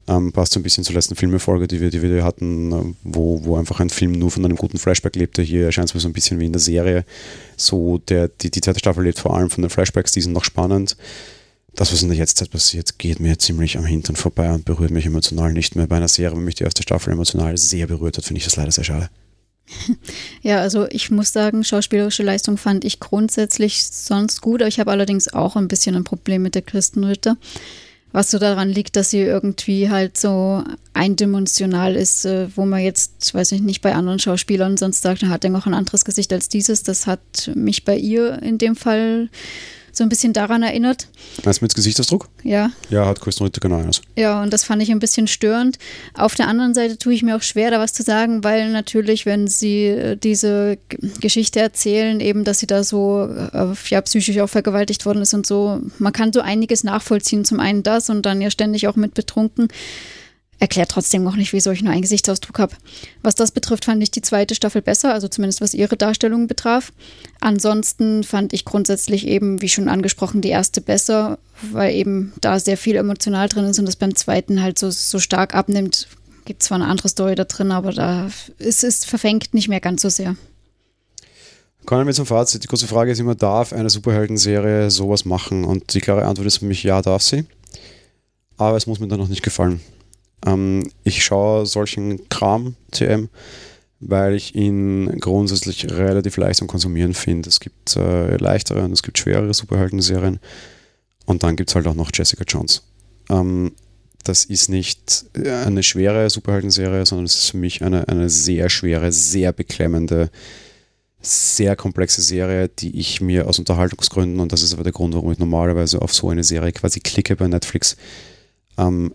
Ähm, passt so ein bisschen zur letzten Filmefolge, die wir, die wir hatten, äh, wo, wo einfach ein Film nur von einem guten Flashback lebte. Hier erscheint es mir so ein bisschen wie in der Serie. So, der, die, die zweite Staffel lebt vor allem von den Flashbacks, die sind noch spannend. Das, was in der Jetztzeit passiert, geht mir ziemlich am Hintern vorbei und berührt mich emotional nicht mehr. Bei einer Serie, wenn mich die erste Staffel emotional sehr berührt hat, finde ich das leider sehr schade. [laughs] Ja, also ich muss sagen, schauspielerische Leistung fand ich grundsätzlich sonst gut, ich habe allerdings auch ein bisschen ein Problem mit der Christenritter was so daran liegt, dass sie irgendwie halt so eindimensional ist, äh, wo man jetzt, weiß ich nicht, bei anderen Schauspielern sonst sagt, hat er noch ein anderes Gesicht als dieses. Das hat mich bei ihr in dem Fall so ein bisschen daran erinnert. Meinst du mit Gesichtsausdruck? Ja. Ja, hat genau eines. Ja, und das fand ich ein bisschen störend. Auf der anderen Seite tue ich mir auch schwer, da was zu sagen, weil natürlich, wenn sie äh, diese Geschichte erzählen, eben, dass sie da so äh, ja, psychisch auch vergewaltigt worden ist und so, man kann so einiges nachvollziehen. Zum einen das und dann ja ständig auch mit betrunken erklärt trotzdem noch nicht, wieso ich nur einen Gesichtsausdruck habe. Was das betrifft, fand ich die zweite Staffel besser, also zumindest was ihre Darstellung betraf. Ansonsten fand ich grundsätzlich eben, wie schon angesprochen, die erste besser, weil eben da sehr viel emotional drin ist und das beim zweiten halt so, so stark abnimmt. Gibt zwar eine andere Story da drin, aber da ist es verfängt nicht mehr ganz so sehr. Kommen wir zum Fazit. Die große Frage ist immer, darf eine Superhelden-Serie sowas machen? Und die klare Antwort ist für mich, ja, darf sie. Aber es muss mir dann noch nicht gefallen. Ähm, ich schaue solchen Kram TM, weil ich ihn grundsätzlich relativ leicht zum Konsumieren finde. Es gibt äh, leichtere und es gibt schwerere Superhelden-Serien. Und dann gibt es halt auch noch Jessica Jones. Ähm, das ist nicht eine schwere Superhelden-Serie, sondern es ist für mich eine, eine sehr schwere, sehr beklemmende, sehr komplexe Serie, die ich mir aus Unterhaltungsgründen, und das ist aber der Grund, warum ich normalerweise auf so eine Serie quasi klicke bei Netflix, ähm,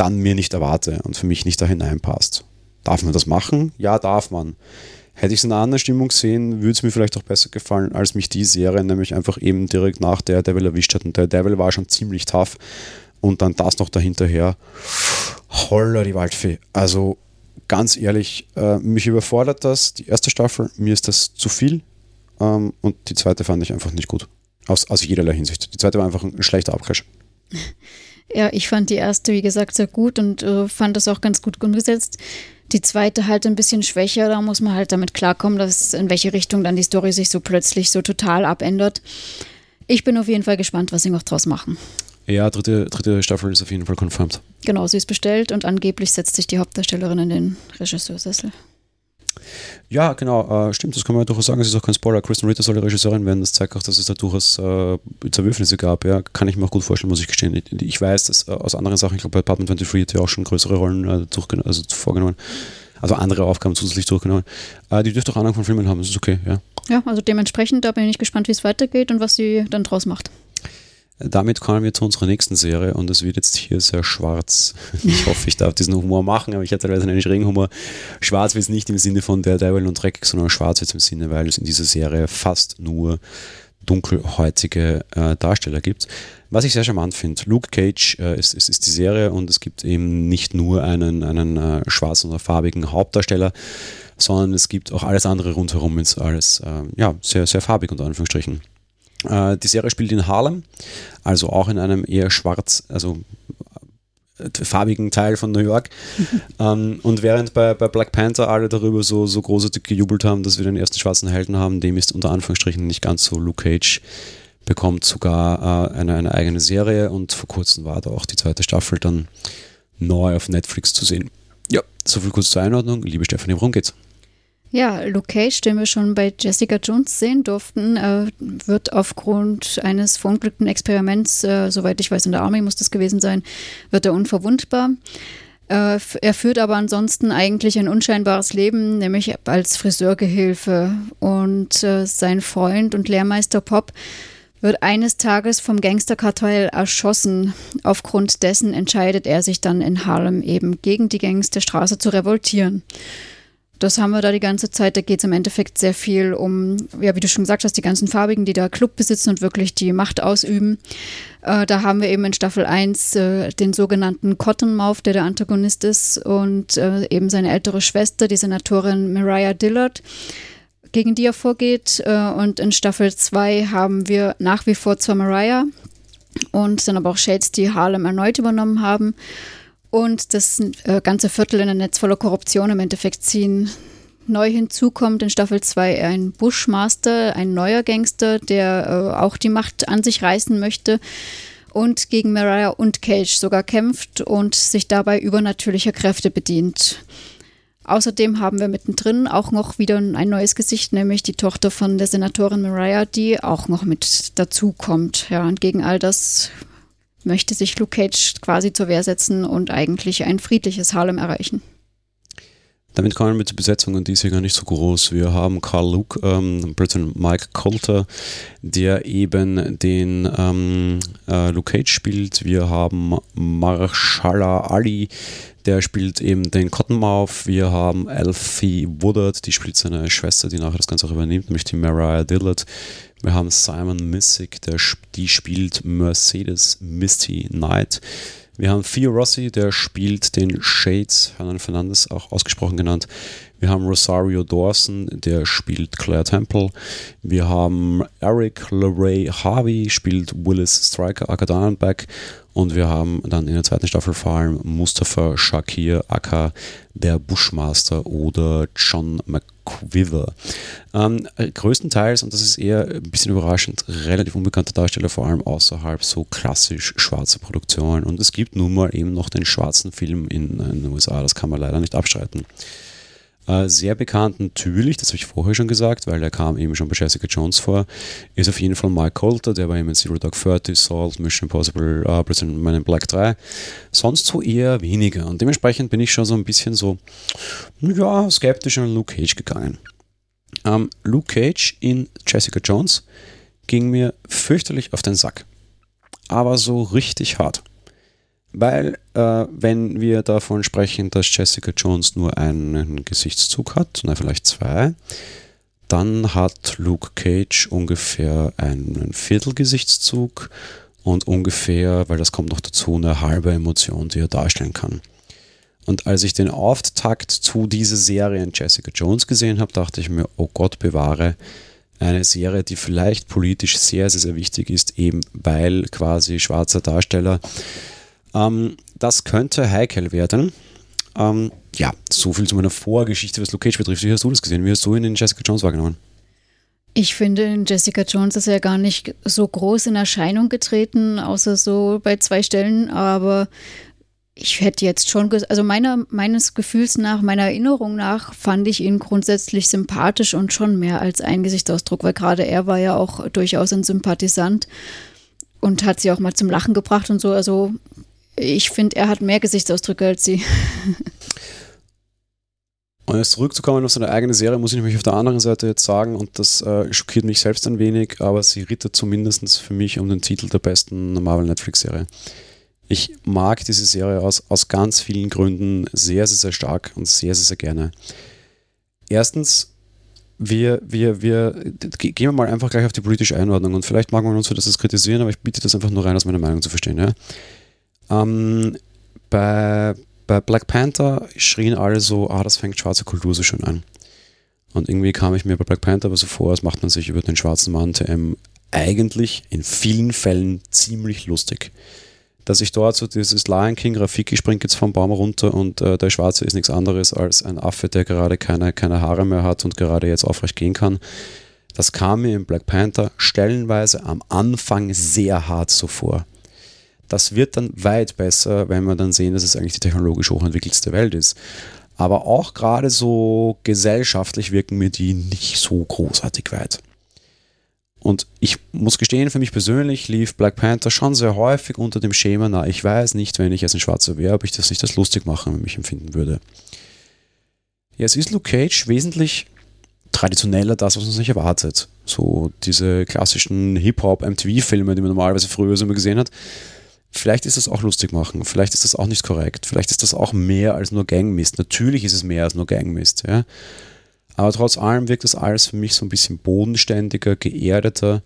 dann mir nicht erwarte und für mich nicht da hineinpasst. Darf man das machen? Ja, darf man. Hätte ich es in einer anderen Stimmung gesehen, würde es mir vielleicht auch besser gefallen, als mich die Serie nämlich einfach eben direkt nach der Devil erwischt hat. Und der Devil war schon ziemlich tough. Und dann das noch dahinterher. Holla die Waldfee. Also ganz ehrlich, äh, mich überfordert das, die erste Staffel. Mir ist das zu viel. ähm, und die zweite fand ich einfach nicht gut. Aus, aus jederlei Hinsicht. Die zweite war einfach ein schlechter Abcrash. [laughs] Ja, ich fand die erste, wie gesagt, sehr gut und äh, fand das auch ganz gut umgesetzt. Die zweite halt ein bisschen schwächer, da muss man halt damit klarkommen, dass in welche Richtung dann die Story sich so plötzlich so total abändert. Ich bin auf jeden Fall gespannt, was sie noch draus machen. Ja, dritte, dritte Staffel ist auf jeden Fall confirmed. Genau, sie ist bestellt und angeblich setzt sich die Hauptdarstellerin in den Regisseursessel. Ja, genau, äh, stimmt, das kann man durchaus sagen. Es ist auch kein Spoiler. Kristen Ritter soll die Regisseurin werden. Das zeigt auch, dass es da durchaus äh, Zerwürfnisse gab. Ja, kann ich mir auch gut vorstellen, muss ich gestehen. Ich, ich weiß, dass äh, aus anderen Sachen, ich glaube, bei Apartment 23 hat ja auch schon größere Rollen äh, also vorgenommen. Also andere Aufgaben zusätzlich durchgenommen. Äh, die dürfte auch Ahnung von Filmen haben, das ist okay, ja. Ja, also dementsprechend, da bin ich gespannt, wie es weitergeht und was sie dann draus macht. Damit kommen wir zu unserer nächsten Serie und es wird jetzt hier sehr schwarz. [laughs] Ich hoffe, ich darf diesen Humor machen, aber ich hatte leider einen schrägen Humor. Schwarz wird es nicht im Sinne von der Devil und Dreck, sondern schwarz wird es im Sinne, weil es in dieser Serie fast nur dunkelhäutige äh, Darsteller gibt. Was ich sehr charmant finde, Luke Cage äh, ist, ist, ist, die Serie und es gibt eben nicht nur einen, einen äh, schwarzen oder farbigen Hauptdarsteller, sondern es gibt auch alles andere rundherum, ist alles äh, ja, sehr, sehr farbig unter Anführungsstrichen. Äh, die Serie spielt in Harlem, also auch in einem eher schwarz, also äh, farbigen Teil von New York. [laughs] ähm, und während bei, bei Black Panther alle darüber so, so großartig gejubelt haben, dass wir den ersten schwarzen Helden haben, dem ist unter Anführungsstrichen nicht ganz so. Luke Cage bekommt sogar äh, eine, eine eigene Serie und vor kurzem war da auch die zweite Staffel dann neu auf Netflix zu sehen. Ja, soviel kurz zur Einordnung. Liebe Stefanie, worum geht's? Ja, Luke Cage, den wir schon bei Jessica Jones sehen durften, äh, wird aufgrund eines verunglückten Experiments, äh, soweit ich weiß, in der Army muss das gewesen sein, wird er unverwundbar. Äh, er führt aber ansonsten eigentlich ein unscheinbares Leben, nämlich als Friseurgehilfe. Und äh, sein Freund und Lehrmeister Pop wird eines Tages vom Gangsterkartell erschossen. Aufgrund dessen entscheidet er sich dann in Harlem eben gegen die Gangs der Straße zu revoltieren. Das haben wir da die ganze Zeit. Da geht es im Endeffekt sehr viel um, ja, wie du schon gesagt hast, die ganzen Farbigen, die da Club besitzen und wirklich die Macht ausüben. Äh, da haben wir eben in Staffel 1 äh, den sogenannten Cottonmouth, der der Antagonist ist, und äh, eben seine ältere Schwester, die Senatorin Mariah Dillard gegen die er vorgeht. Äh, und in Staffel 2 haben wir nach wie vor zwar Mariah und dann aber auch Shades, die Harlem erneut übernommen haben und das äh, ganze Viertel in ein Netz voller Korruption im Endeffekt ziehen. Neu hinzu kommt in Staffel 2 ein Bushmaster, ein neuer Gangster, der äh, auch die Macht an sich reißen möchte und gegen Mariah und Cage sogar kämpft und sich dabei übernatürlicher Kräfte bedient. Außerdem haben wir mittendrin auch noch wieder ein neues Gesicht, nämlich die Tochter von der Senatorin Mariah, die auch noch mit dazu kommt. Ja, und gegen all das möchte sich Luke Cage quasi zur Wehr setzen und eigentlich ein friedliches Harlem erreichen. Damit kommen wir zur Besetzung und die ist ja gar nicht so groß. Wir haben Carl Luke, ähm, Britain Mike Coulter, der eben den ähm, äh, Luke Cage spielt. Wir haben Marshala Ali, der spielt eben den Cottonmouth. Wir haben Alfie Woodard, die spielt seine Schwester, die nachher das Ganze auch übernimmt, nämlich die Mariah Dillard. Wir haben Simon Missick, der, die spielt Mercedes Misty Knight. Wir haben Theo Rossi, der spielt den Shades, Hernan Fernandes auch ausgesprochen genannt. Wir haben Rosario Dawson, der spielt Claire Temple. Wir haben Eric LeRae Harvey, spielt Willis Striker Akadanenbeck. Und wir haben dann in der zweiten Staffel vor allem Mustafa Shakir Akka, der Bushmaster oder John McWither. Ähm, größtenteils, und das ist eher ein bisschen überraschend, relativ unbekannte Darsteller, vor allem außerhalb so klassisch schwarzer Produktionen. Und es gibt nun mal eben noch den schwarzen Film in, in den USA, das kann man leider nicht abstreiten. Äh, sehr bekannt natürlich, das habe ich vorher schon gesagt, weil er kam eben schon bei Jessica Jones vor, ist auf jeden Fall Mike Coulter, der war eben in Zero Dark Thirty, Salt, Mission Impossible, uh, Prison Man in Black 3. Sonst so eher weniger. Und dementsprechend bin ich schon so ein bisschen so, ja, skeptisch an Luke Cage gegangen. Ähm, Luke Cage in Jessica Jones ging mir fürchterlich auf den Sack. Aber so richtig hart. Weil, äh, wenn wir davon sprechen, dass Jessica Jones nur einen Gesichtszug hat, na vielleicht zwei, dann hat Luke Cage ungefähr einen Viertelgesichtszug und ungefähr, weil das kommt noch dazu, eine halbe Emotion, die er darstellen kann. Und als ich den Auftakt zu dieser Serie in Jessica Jones gesehen habe, dachte ich mir, oh Gott bewahre, eine Serie, die vielleicht politisch sehr, sehr, sehr wichtig ist, eben weil quasi schwarzer Darsteller. Ähm, das könnte heikel werden. Ähm, ja, so viel zu meiner Vorgeschichte, was Luke Cage betrifft. Wie hast du das gesehen? Wie hast du ihn in Jessica Jones wahrgenommen? Ich finde, in Jessica Jones ist er gar nicht so groß in Erscheinung getreten, außer so bei zwei Stellen, aber ich hätte jetzt schon, also meiner, meines Gefühls nach, meiner Erinnerung nach, fand ich ihn grundsätzlich sympathisch und schon mehr als ein Gesichtsausdruck, weil gerade er war ja auch durchaus ein Sympathisant und hat sie auch mal zum Lachen gebracht und so. Also ich finde, er hat mehr Gesichtsausdrücke als sie. Und [laughs] jetzt zurückzukommen auf seine eigene Serie, muss ich nämlich auf der anderen Seite jetzt sagen, und das äh, schockiert mich selbst ein wenig, aber sie rittert zumindest für mich um den Titel der besten Marvel Netflix-Serie. Ich mag diese Serie aus, aus ganz vielen Gründen sehr, sehr, sehr stark und sehr, sehr, sehr gerne. Erstens, wir, wir, wir gehen wir mal einfach gleich auf die politische Einordnung und vielleicht mag man uns für das kritisieren, aber ich bitte das einfach nur rein aus meiner Meinung zu verstehen. Ja? Ähm, bei, bei Black Panther schrien alle so, ah, das fängt schwarze Kultur so schön an. Und irgendwie kam ich mir bei Black Panther aber so vor, als macht man sich über den schwarzen Mann TM eigentlich in vielen Fällen ziemlich lustig. Dass ich dort so dieses Lion King, Rafiki springt jetzt vom Baum runter und äh, der Schwarze ist nichts anderes als ein Affe, der gerade keine, keine Haare mehr hat und gerade jetzt aufrecht gehen kann. Das kam mir in Black Panther stellenweise am Anfang sehr hart so vor. Das wird dann weit besser, wenn wir dann sehen, dass es eigentlich die technologisch hochentwickelste Welt ist. Aber auch gerade so gesellschaftlich wirken mir die nicht so großartig weit. Und ich muss gestehen, für mich persönlich lief Black Panther schon sehr häufig unter dem Schema, na, ich weiß nicht, wenn ich als ein Schwarzer wäre, ob ich das nicht das lustig machen, wenn mich empfinden würde. Jetzt ist Luke Cage wesentlich traditioneller das, was man sich erwartet. So diese klassischen Hip-Hop-MTV-Filme, die man normalerweise früher so immer gesehen hat, Vielleicht ist das auch lustig machen, vielleicht ist das auch nicht korrekt, vielleicht ist das auch mehr als nur Gangmist. Natürlich ist es mehr als nur Gangmist, ja. Aber trotz allem wirkt das alles für mich so ein bisschen bodenständiger, geerdeter.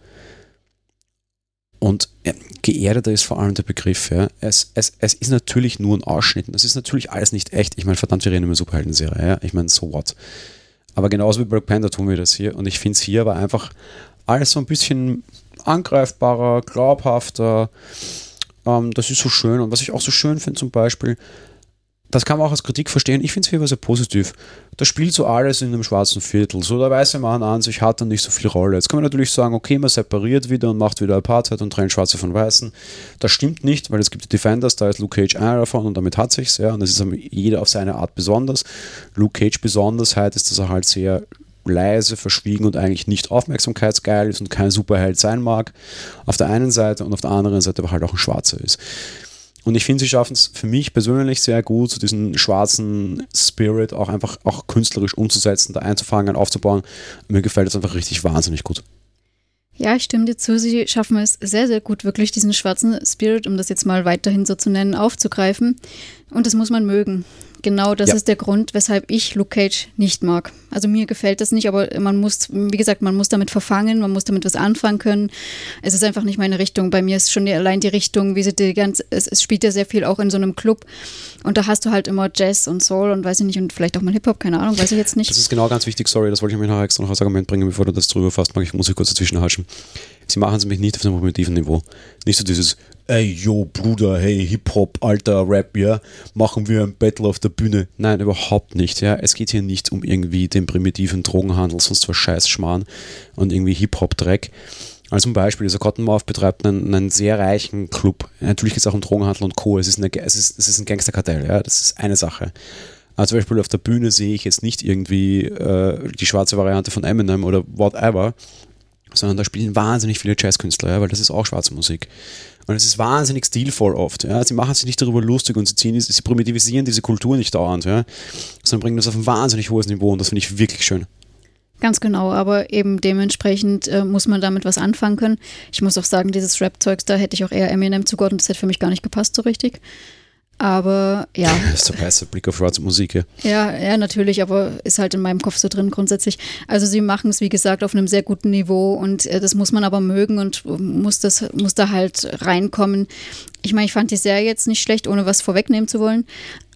Und ja, geerdeter ist vor allem der Begriff. Ja. Es, es, es ist natürlich nur ein Ausschnitt. Es ist natürlich alles nicht echt. Ich meine, verdammt, wir reden über Superhelden-Serie. Ja. Ich meine, so what. Aber genauso wie Black Panther tun wir das hier. Und ich finde es hier aber einfach alles so ein bisschen angreifbarer, glaubhafter, ähm, das ist so schön. Und was ich auch so schön finde zum Beispiel, das kann man auch als Kritik verstehen. Ich finde es hier sehr positiv. Das spielt so alles in einem schwarzen Viertel. So der weiße Mann an sich hat dann nicht so viel Rolle. Jetzt kann man natürlich sagen, okay, man separiert wieder und macht wieder Apartheid und trennt Schwarze von Weißen. Das stimmt nicht, weil es gibt die Defenders, da ist Luke Cage einer davon und damit hat sich's, ja. Und es ist jeder auf seine Art besonders. Luke Cage Besonderheit ist, dass er halt sehr leise, verschwiegen und eigentlich nicht aufmerksamkeitsgeil ist und kein Superheld sein mag, auf der einen Seite und auf der anderen Seite aber halt auch ein Schwarzer ist. Und ich finde, sie schaffen es für mich persönlich sehr gut, so diesen schwarzen Spirit auch einfach auch künstlerisch umzusetzen, da einzufangen, aufzubauen. Mir gefällt es einfach richtig wahnsinnig gut. Ja, ich stimme dir zu. Sie schaffen es sehr, sehr gut, wirklich diesen schwarzen Spirit, um das jetzt mal weiterhin so zu nennen, aufzugreifen. Und das muss man mögen genau das ja. ist der Grund, weshalb ich Luke Cage nicht mag. Also mir gefällt das nicht, aber man muss, wie gesagt, man muss damit verfangen, man muss damit was anfangen können. Es ist einfach nicht meine Richtung. Bei mir ist schon die, allein die Richtung, wie sie die ganze, es, es, spielt ja sehr viel auch in so einem Club und da hast du halt immer Jazz und Soul und weiß ich nicht und vielleicht auch mal Hip-Hop, keine Ahnung, weiß ich jetzt nicht. Das ist genau ganz wichtig, sorry, das wollte ich mir noch extra noch als Argument bringen, bevor du das drüber fasst, mag ich, muss ich kurz dazwischen haschen. Sie machen es mich nicht auf einem primitiven Niveau. Nicht so dieses, ey, yo, Bruder, hey, Hip-Hop, alter Rap, ja, machen wir ein Battle auf der Bühne. Nein, überhaupt nicht, ja. Es geht hier nicht um irgendwie den primitiven Drogenhandel, sonst was Scheiß Schmarrn und irgendwie Hip-Hop-Dreck. Also zum Beispiel, dieser Cottonmouth betreibt einen, einen sehr reichen Club. Natürlich geht es auch um Drogenhandel und Co. Es ist, eine, es ist, es ist ein Gangsterkartell, ja, das ist eine Sache. Also zum Beispiel auf der Bühne sehe ich jetzt nicht irgendwie äh, die schwarze Variante von Eminem oder whatever, sondern da spielen wahnsinnig viele Jazzkünstler, ja, weil das ist auch schwarze Musik. Und es ist wahnsinnig stilvoll oft. Ja. Sie machen sich nicht darüber lustig und sie, ziehen, sie primitivisieren diese Kultur nicht dauernd, ja, sondern bringen das auf ein wahnsinnig hohes Niveau und das finde ich wirklich schön. Ganz genau, aber eben dementsprechend äh, muss man damit was anfangen können. Ich muss auch sagen, dieses Rap-Zeugs, da hätte ich auch eher Eminem zugeordnet, das hätte für mich gar nicht gepasst so richtig. Aber ja. [laughs] Das ist der weiße Blick auf schwarze Musik, ja. Ja, ja, natürlich, aber ist halt in meinem Kopf so drin grundsätzlich. Also sie machen es, wie gesagt, auf einem sehr guten Niveau und äh, das muss man aber mögen und muss, das, muss da halt reinkommen. Ich meine, ich fand die Serie jetzt nicht schlecht, ohne was vorwegnehmen zu wollen.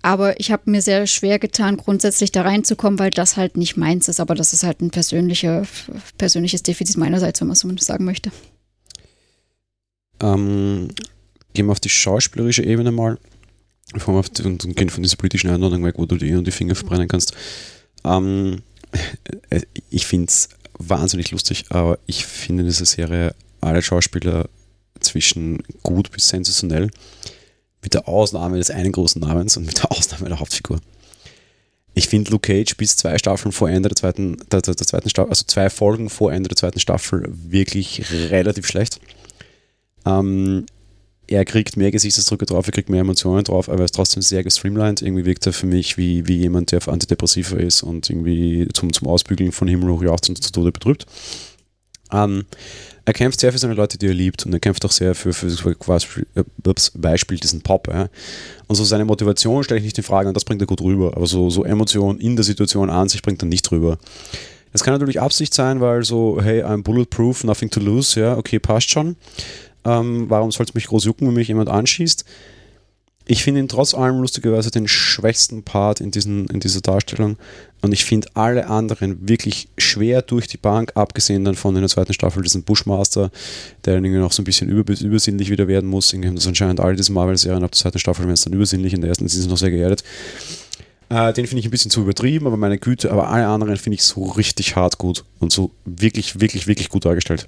Aber ich habe mir sehr schwer getan, grundsätzlich da reinzukommen, weil das halt nicht meins ist. Aber das ist halt ein persönlicher, persönliches Defizit meinerseits, wenn man so sagen möchte. Ähm, gehen wir auf die schauspielerische Ebene mal auf die, und, von dieser politischen Einordnung weg, wo du dir die Finger verbrennen kannst. Ähm, [laughs] äh, ich finde es wahnsinnig lustig, aber ich finde in dieser Serie alle Schauspieler zwischen gut bis sensationell, mit der Ausnahme des einen großen Namens und mit der Ausnahme der Hauptfigur. Ich finde Luke Cage bis zwei Staffeln vor Ende der zweiten, der, der, der zweiten Staffel, also zwei Folgen vor Ende der zweiten Staffel wirklich relativ schlecht. Ähm, er kriegt mehr Gesichtsausdrücke drauf, er kriegt mehr Emotionen drauf, aber er ist trotzdem sehr gestreamlined. Irgendwie wirkt er für mich wie, wie jemand, der auf Antidepressiva ist und irgendwie zum, zum Ausbügeln von Himmel hoch jauchzt und zu Tode betrübt. Ähm, er kämpft sehr für seine Leute, die er liebt und er kämpft auch sehr für, für, für quasi äh, Beispiel diesen Pop. Ja. Und so seine Motivation stelle ich nicht in Frage und das bringt er gut rüber, aber so, so Emotionen in der Situation an sich bringt er nicht rüber. Das kann natürlich Absicht sein, weil so, hey, I'm bulletproof, nothing to lose, ja, okay, passt schon. Ähm, warum soll es mich groß jucken, wenn mich jemand anschießt? Ich finde ihn trotz allem lustigerweise den schwächsten Part in, diesen, in dieser Darstellung. Und ich finde alle anderen wirklich schwer durch die Bank, abgesehen dann von in der zweiten Staffel diesen Bushmaster, der dann irgendwie noch so ein bisschen über, übersinnlich wieder werden muss. Irgendwie haben das anscheinend alle diese Marvel-Serien ab der zweiten Staffel werden es dann übersinnlich, in der ersten sind sie noch sehr geerdet. Äh, den finde ich ein bisschen zu übertrieben, aber meine Güte, aber alle anderen finde ich so richtig hart gut und so wirklich, wirklich, wirklich gut dargestellt.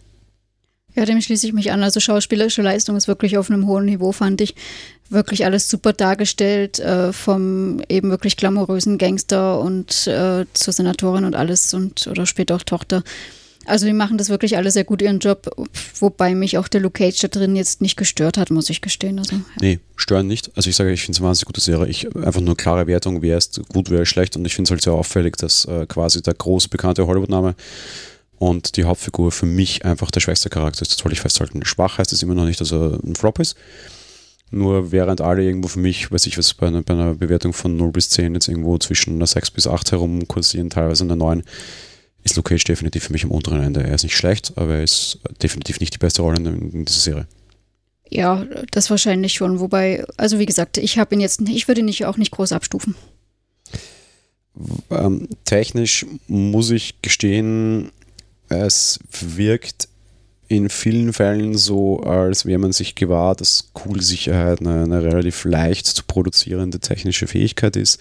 Ja, dem schließe ich mich an. Also schauspielerische Leistung ist wirklich auf einem hohen Niveau, fand ich. Wirklich alles super dargestellt, äh, vom eben wirklich glamourösen Gangster und äh, zur Senatorin und alles und oder später auch Tochter. Also die machen das wirklich alle sehr gut ihren Job, wobei mich auch der Luke Cage da drin jetzt nicht gestört hat, muss ich gestehen. Also, ja. Nee, stören nicht. Also ich sage, ich finde es eine wahnsinnig gute Serie. Ich, einfach nur klare Wertung, wer ist gut, wer ist schlecht und ich finde es halt sehr auffällig, dass äh, quasi der große bekannte Hollywood-Name und die Hauptfigur für mich einfach der schwächste Charakter ist. Das wollte ich festhalten. Schwach heißt es immer noch nicht, dass er ein Flop ist. Nur während alle irgendwo für mich, weiß ich was, bei einer, bei einer Bewertung von 0 bis 10 jetzt irgendwo zwischen einer 6 bis 8 herum kursieren, teilweise einer 9, ist Luke Cage definitiv für mich am unteren Ende. Er ist nicht schlecht, aber er ist definitiv nicht die beste Rolle in, in dieser Serie. Ja, das wahrscheinlich schon. Wobei, also wie gesagt, ich habe ihn jetzt, ich würde ihn nicht, auch nicht groß abstufen. Ähm, technisch muss ich gestehen, es wirkt in vielen Fällen so, als wäre man sich gewahr, dass Kugelsicherheit eine, eine relativ leicht zu produzierende technische Fähigkeit ist.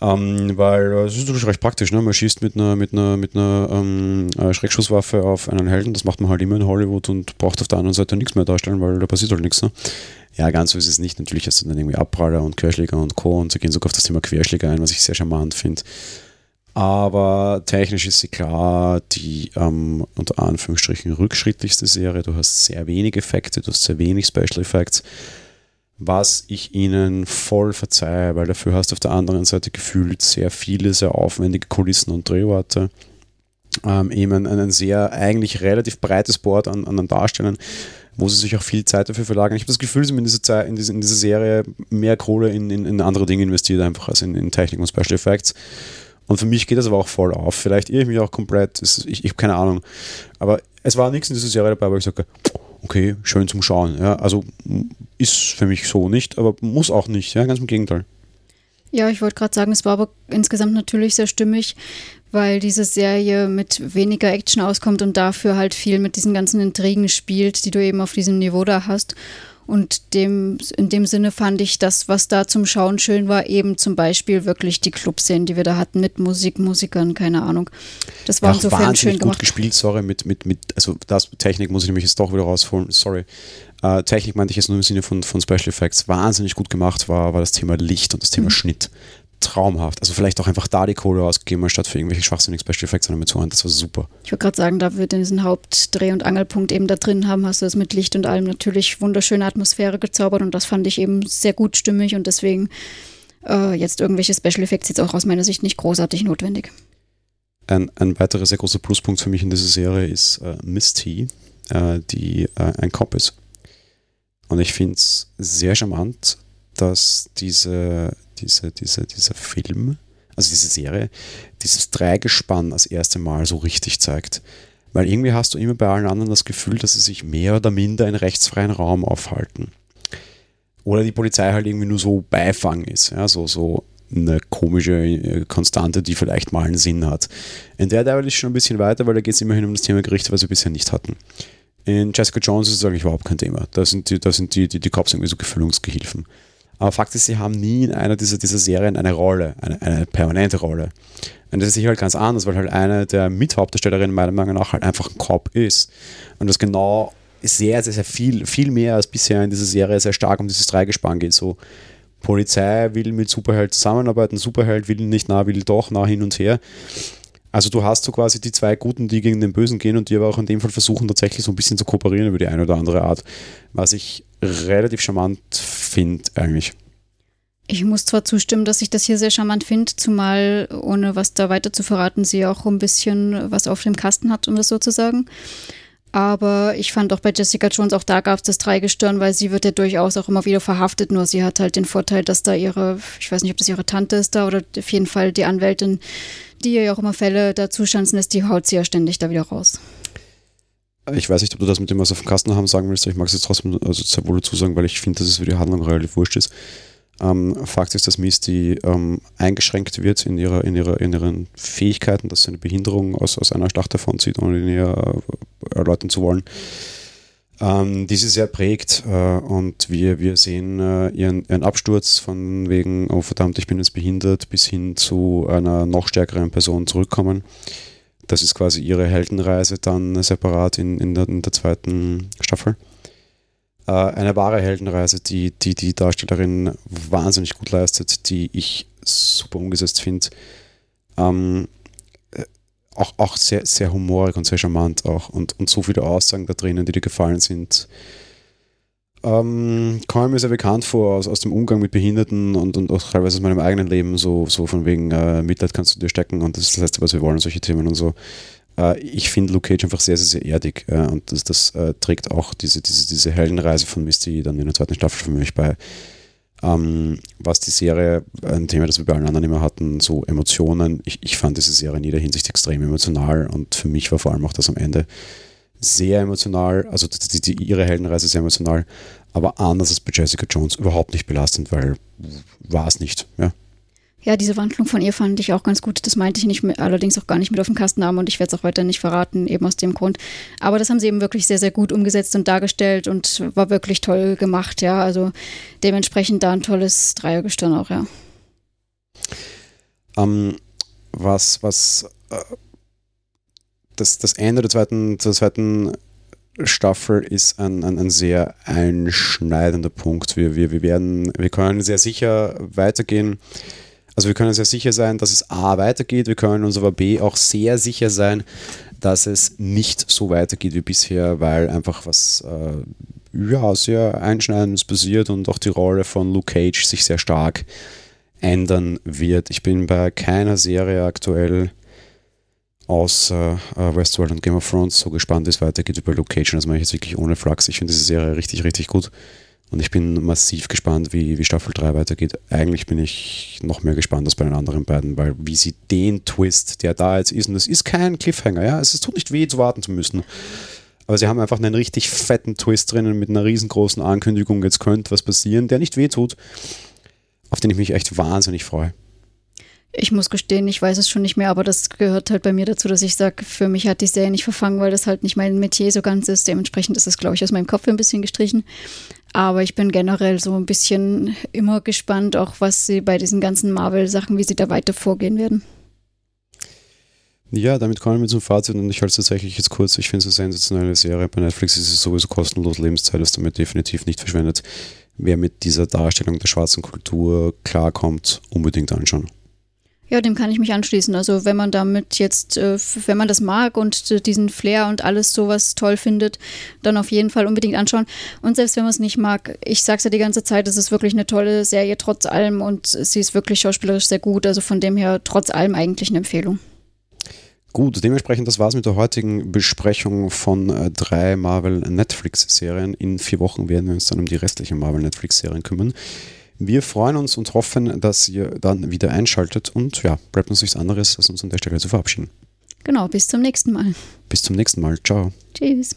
Ähm, weil äh, es ist natürlich recht praktisch, ne? man schießt mit einer, mit einer, mit einer ähm, äh, Schreckschusswaffe auf einen Helden, das macht man halt immer in Hollywood und braucht auf der anderen Seite nichts mehr darstellen, weil da passiert halt nichts. Ne? Ja, ganz so ist es nicht. Natürlich hast du dann irgendwie Abpraller und Querschläger und Co. und sie gehen sogar auf das Thema Querschläger ein, was ich sehr charmant finde. Aber technisch ist sie klar die ähm, unter Anführungsstrichen rückschrittlichste Serie. Du hast sehr wenig Effekte, du hast sehr wenig Special Effects, was ich ihnen voll verzeihe, weil dafür hast du auf der anderen Seite gefühlt sehr viele, sehr aufwendige Kulissen und Drehorte. Ähm, eben ein, sehr, eigentlich relativ breites Board an, an Darstellern, wo sie sich auch viel Zeit dafür verlagern. Ich habe das Gefühl, sie haben in dieser, Zeit, in dieser, in dieser Serie mehr Kohle in, in, in andere Dinge investiert, einfach als in, in Technik und Special Effects. Und für mich geht das aber auch voll auf. Vielleicht irre ich mich auch komplett, ich, ich habe keine Ahnung. Aber es war nichts in dieser Serie dabei, wo ich sage, okay, schön zum Schauen. Ja, also ist für mich so nicht, aber muss auch nicht. Ja, ganz im Gegenteil. Ja, ich wollte gerade sagen, es war aber insgesamt natürlich sehr stimmig, weil diese Serie mit weniger Action auskommt und dafür halt viel mit diesen ganzen Intrigen spielt, die du eben auf diesem Niveau da hast. Und dem, in dem Sinne fand ich das, was da zum Schauen schön war, eben zum Beispiel wirklich die Clubszenen, die wir da hatten mit Musik, Musikern, keine Ahnung. Das war ja, insofern schön gemacht. gut gespielt, sorry, mit, mit, mit, also das Technik muss ich nämlich jetzt doch wieder rausholen, sorry. Äh, Technik meinte ich jetzt nur im Sinne von, von Special Effects. Wahnsinnig gut gemacht war, war das Thema Licht und das Thema mhm. Schnitt traumhaft. Also vielleicht auch einfach da die Kohle ausgegeben, anstatt für irgendwelche schwachsinnigen Special Effects damit zu haben. Das war super. Ich wollte gerade sagen, da wir diesen Hauptdreh- und Angelpunkt eben da drin haben, hast du es mit Licht und allem natürlich wunderschöne Atmosphäre gezaubert und das fand ich eben sehr gut stimmig und deswegen äh, jetzt irgendwelche Special Effects jetzt auch aus meiner Sicht nicht großartig notwendig. Ein, ein weiterer sehr großer Pluspunkt für mich in dieser Serie ist äh, Misty, äh, die äh, ein Cop ist. Und ich finde es sehr charmant, dass diese, diese, diese, dieser Film, also diese Serie, dieses Dreigespann das erste Mal so richtig zeigt. Weil irgendwie hast du immer bei allen anderen das Gefühl, dass sie sich mehr oder minder in rechtsfreien Raum aufhalten. Oder die Polizei halt irgendwie nur so Beifang ist, ja, so, so eine komische äh, Konstante, die vielleicht mal einen Sinn hat. In der Daredevil ist schon ein bisschen weiter, weil da geht es immerhin um das Thema Gerichte, was wir bisher nicht hatten. In Jessica Jones ist es eigentlich überhaupt kein Thema. Da sind die, da sind die, die, die Cops irgendwie so Gefühlungsgehilfen. Aber Fakt ist, sie haben nie in einer dieser, dieser Serien eine Rolle, eine, eine permanente Rolle. Und das ist sicher halt ganz anders, weil halt eine der Mithauptdarstellerinnen meiner Meinung nach halt einfach ein Cop ist. Und das genau sehr, sehr, sehr viel, viel mehr als bisher in dieser Serie sehr stark um dieses Dreigespann geht. So, Polizei will mit Superheld zusammenarbeiten, Superheld will nicht nah, will doch nah hin und her. Also du hast so quasi die zwei Guten, die gegen den Bösen gehen und die aber auch in dem Fall versuchen tatsächlich so ein bisschen zu kooperieren über die eine oder andere Art, was ich relativ charmant finde eigentlich. Ich muss zwar zustimmen, dass ich das hier sehr charmant finde, zumal, ohne was da weiter zu verraten, sie auch ein bisschen was auf dem Kasten hat, um das so zu sagen. Aber ich fand auch bei Jessica Jones, auch da gab es das Dreigestirn, weil sie wird ja durchaus auch immer wieder verhaftet. Nur sie hat halt den Vorteil, dass da ihre, ich weiß nicht, ob das ihre Tante ist da oder auf jeden Fall die Anwältin, die ja auch immer Fälle dazu schanzen lässt, die haut sie ja ständig da wieder raus. Ich weiß nicht, ob du das mit dem, was auf dem Kasten haben, sagen willst. Ich mag es jetzt trotzdem also sehr wohl dazu sagen, weil ich finde, dass es für die Handlung relativ wurscht ist. Ähm, Fakt ist, dass Misty ähm, eingeschränkt wird in, ihrer, in, ihrer, in ihren Fähigkeiten, dass sie eine Behinderung aus, aus einer Schlacht davonzieht, ohne näher äh, erläutern zu wollen. Ähm, die sie sehr prägt äh, und wir, wir sehen äh, ihren, ihren Absturz von wegen, oh verdammt, ich bin jetzt behindert, bis hin zu einer noch stärkeren Person zurückkommen. Das ist quasi ihre Heldenreise dann separat in, in, der, in der zweiten Staffel. Äh, eine wahre Heldenreise, die, die die Darstellerin wahnsinnig gut leistet, die ich super umgesetzt finde. Ähm, äh, auch, auch sehr, sehr humorig und sehr charmant auch und, und so viele Aussagen da drinnen, die dir gefallen sind. Ähm, komme mir sehr bekannt vor aus, aus dem Umgang mit Behinderten und, und auch teilweise aus meinem eigenen Leben, so, so von wegen äh, Mitleid kannst du dir stecken und das ist das Letzte, was wir wollen, solche Themen und so. Äh, ich finde Luke Cage einfach sehr, sehr, sehr erdig und das, das äh, trägt auch diese, diese, diese Heldenreise von Misty dann in der zweiten Staffel für mich bei. Ähm, was die Serie, ein Thema, das wir bei allen anderen immer hatten, so Emotionen. Ich, ich fand diese Serie in jeder Hinsicht extrem emotional und für mich war vor allem auch das am Ende sehr emotional, also die, die, ihre Heldenreise sehr emotional, aber anders als bei Jessica Jones überhaupt nicht belastend, weil war es nicht. Ja. Ja, diese Wandlung von ihr fand ich auch ganz gut. Das meinte ich nicht mit, allerdings auch gar nicht mit auf dem Kastennamen und ich werde es auch weiter nicht verraten, eben aus dem Grund. Aber das haben sie eben wirklich sehr, sehr gut umgesetzt und dargestellt und war wirklich toll gemacht, ja. Also dementsprechend da ein tolles Dreiergestirn auch, ja. Ähm, was, was äh, das, das Ende der zweiten, der zweiten Staffel ist ein, ein, ein sehr einschneidender Punkt. Wir, wir, wir werden, wir können sehr sicher weitergehen also wir können sehr sicher sein, dass es A weitergeht, wir können uns aber B auch sehr sicher sein, dass es nicht so weitergeht wie bisher, weil einfach was äh, ja, sehr Einschneidendes passiert und auch die Rolle von Luke Cage sich sehr stark ändern wird. Ich bin bei keiner Serie aktuell außer äh, Westworld und Game of Thrones so gespannt, wie es weitergeht über Luke Cage. Und das mache ich jetzt wirklich ohne Flachs. Ich finde diese Serie richtig, richtig gut. Und ich bin massiv gespannt, wie, wie Staffel 3 weitergeht. Eigentlich bin ich noch mehr gespannt als bei den anderen beiden, weil wie sie den Twist, der da jetzt ist, und es ist kein Cliffhanger, ja, es tut nicht weh, zu warten zu müssen. Aber sie haben einfach einen richtig fetten Twist drinnen mit einer riesengroßen Ankündigung, jetzt könnte was passieren, der nicht weh tut, auf den ich mich echt wahnsinnig freue. Ich muss gestehen, ich weiß es schon nicht mehr, aber das gehört halt bei mir dazu, dass ich sage, für mich hat die Serie nicht verfangen, weil das halt nicht mein Metier so ganz ist. Dementsprechend ist es, glaube ich, aus meinem Kopf ein bisschen gestrichen. Aber ich bin generell so ein bisschen immer gespannt, auch was sie bei diesen ganzen Marvel-Sachen, wie sie da weiter vorgehen werden. Ja, damit kommen wir zum Fazit und ich halte es tatsächlich jetzt kurz. Ich finde es eine sensationelle Serie. Bei Netflix ist es sowieso kostenlos. Lebenszeit ist damit definitiv nicht verschwendet. Wer mit dieser Darstellung der schwarzen Kultur klarkommt, unbedingt anschauen. Ja, dem kann ich mich anschließen. Also wenn man damit jetzt, äh, wenn man das mag und äh, diesen Flair und alles sowas toll findet, dann auf jeden Fall unbedingt anschauen. Und selbst wenn man es nicht mag, ich sage es ja die ganze Zeit, es ist wirklich eine tolle Serie trotz allem und sie ist wirklich schauspielerisch sehr gut. Also von dem her trotz allem eigentlich eine Empfehlung. Gut, dementsprechend, das war es mit der heutigen Besprechung von äh, drei Marvel Netflix-Serien. In vier Wochen werden wir uns dann um die restlichen Marvel Netflix-Serien kümmern. Wir freuen uns und hoffen, dass ihr dann wieder einschaltet und ja, bleibt uns nichts anderes, als uns an der Stelle zu verabschieden. Genau, bis zum nächsten Mal. Bis zum nächsten Mal. Ciao. Tschüss.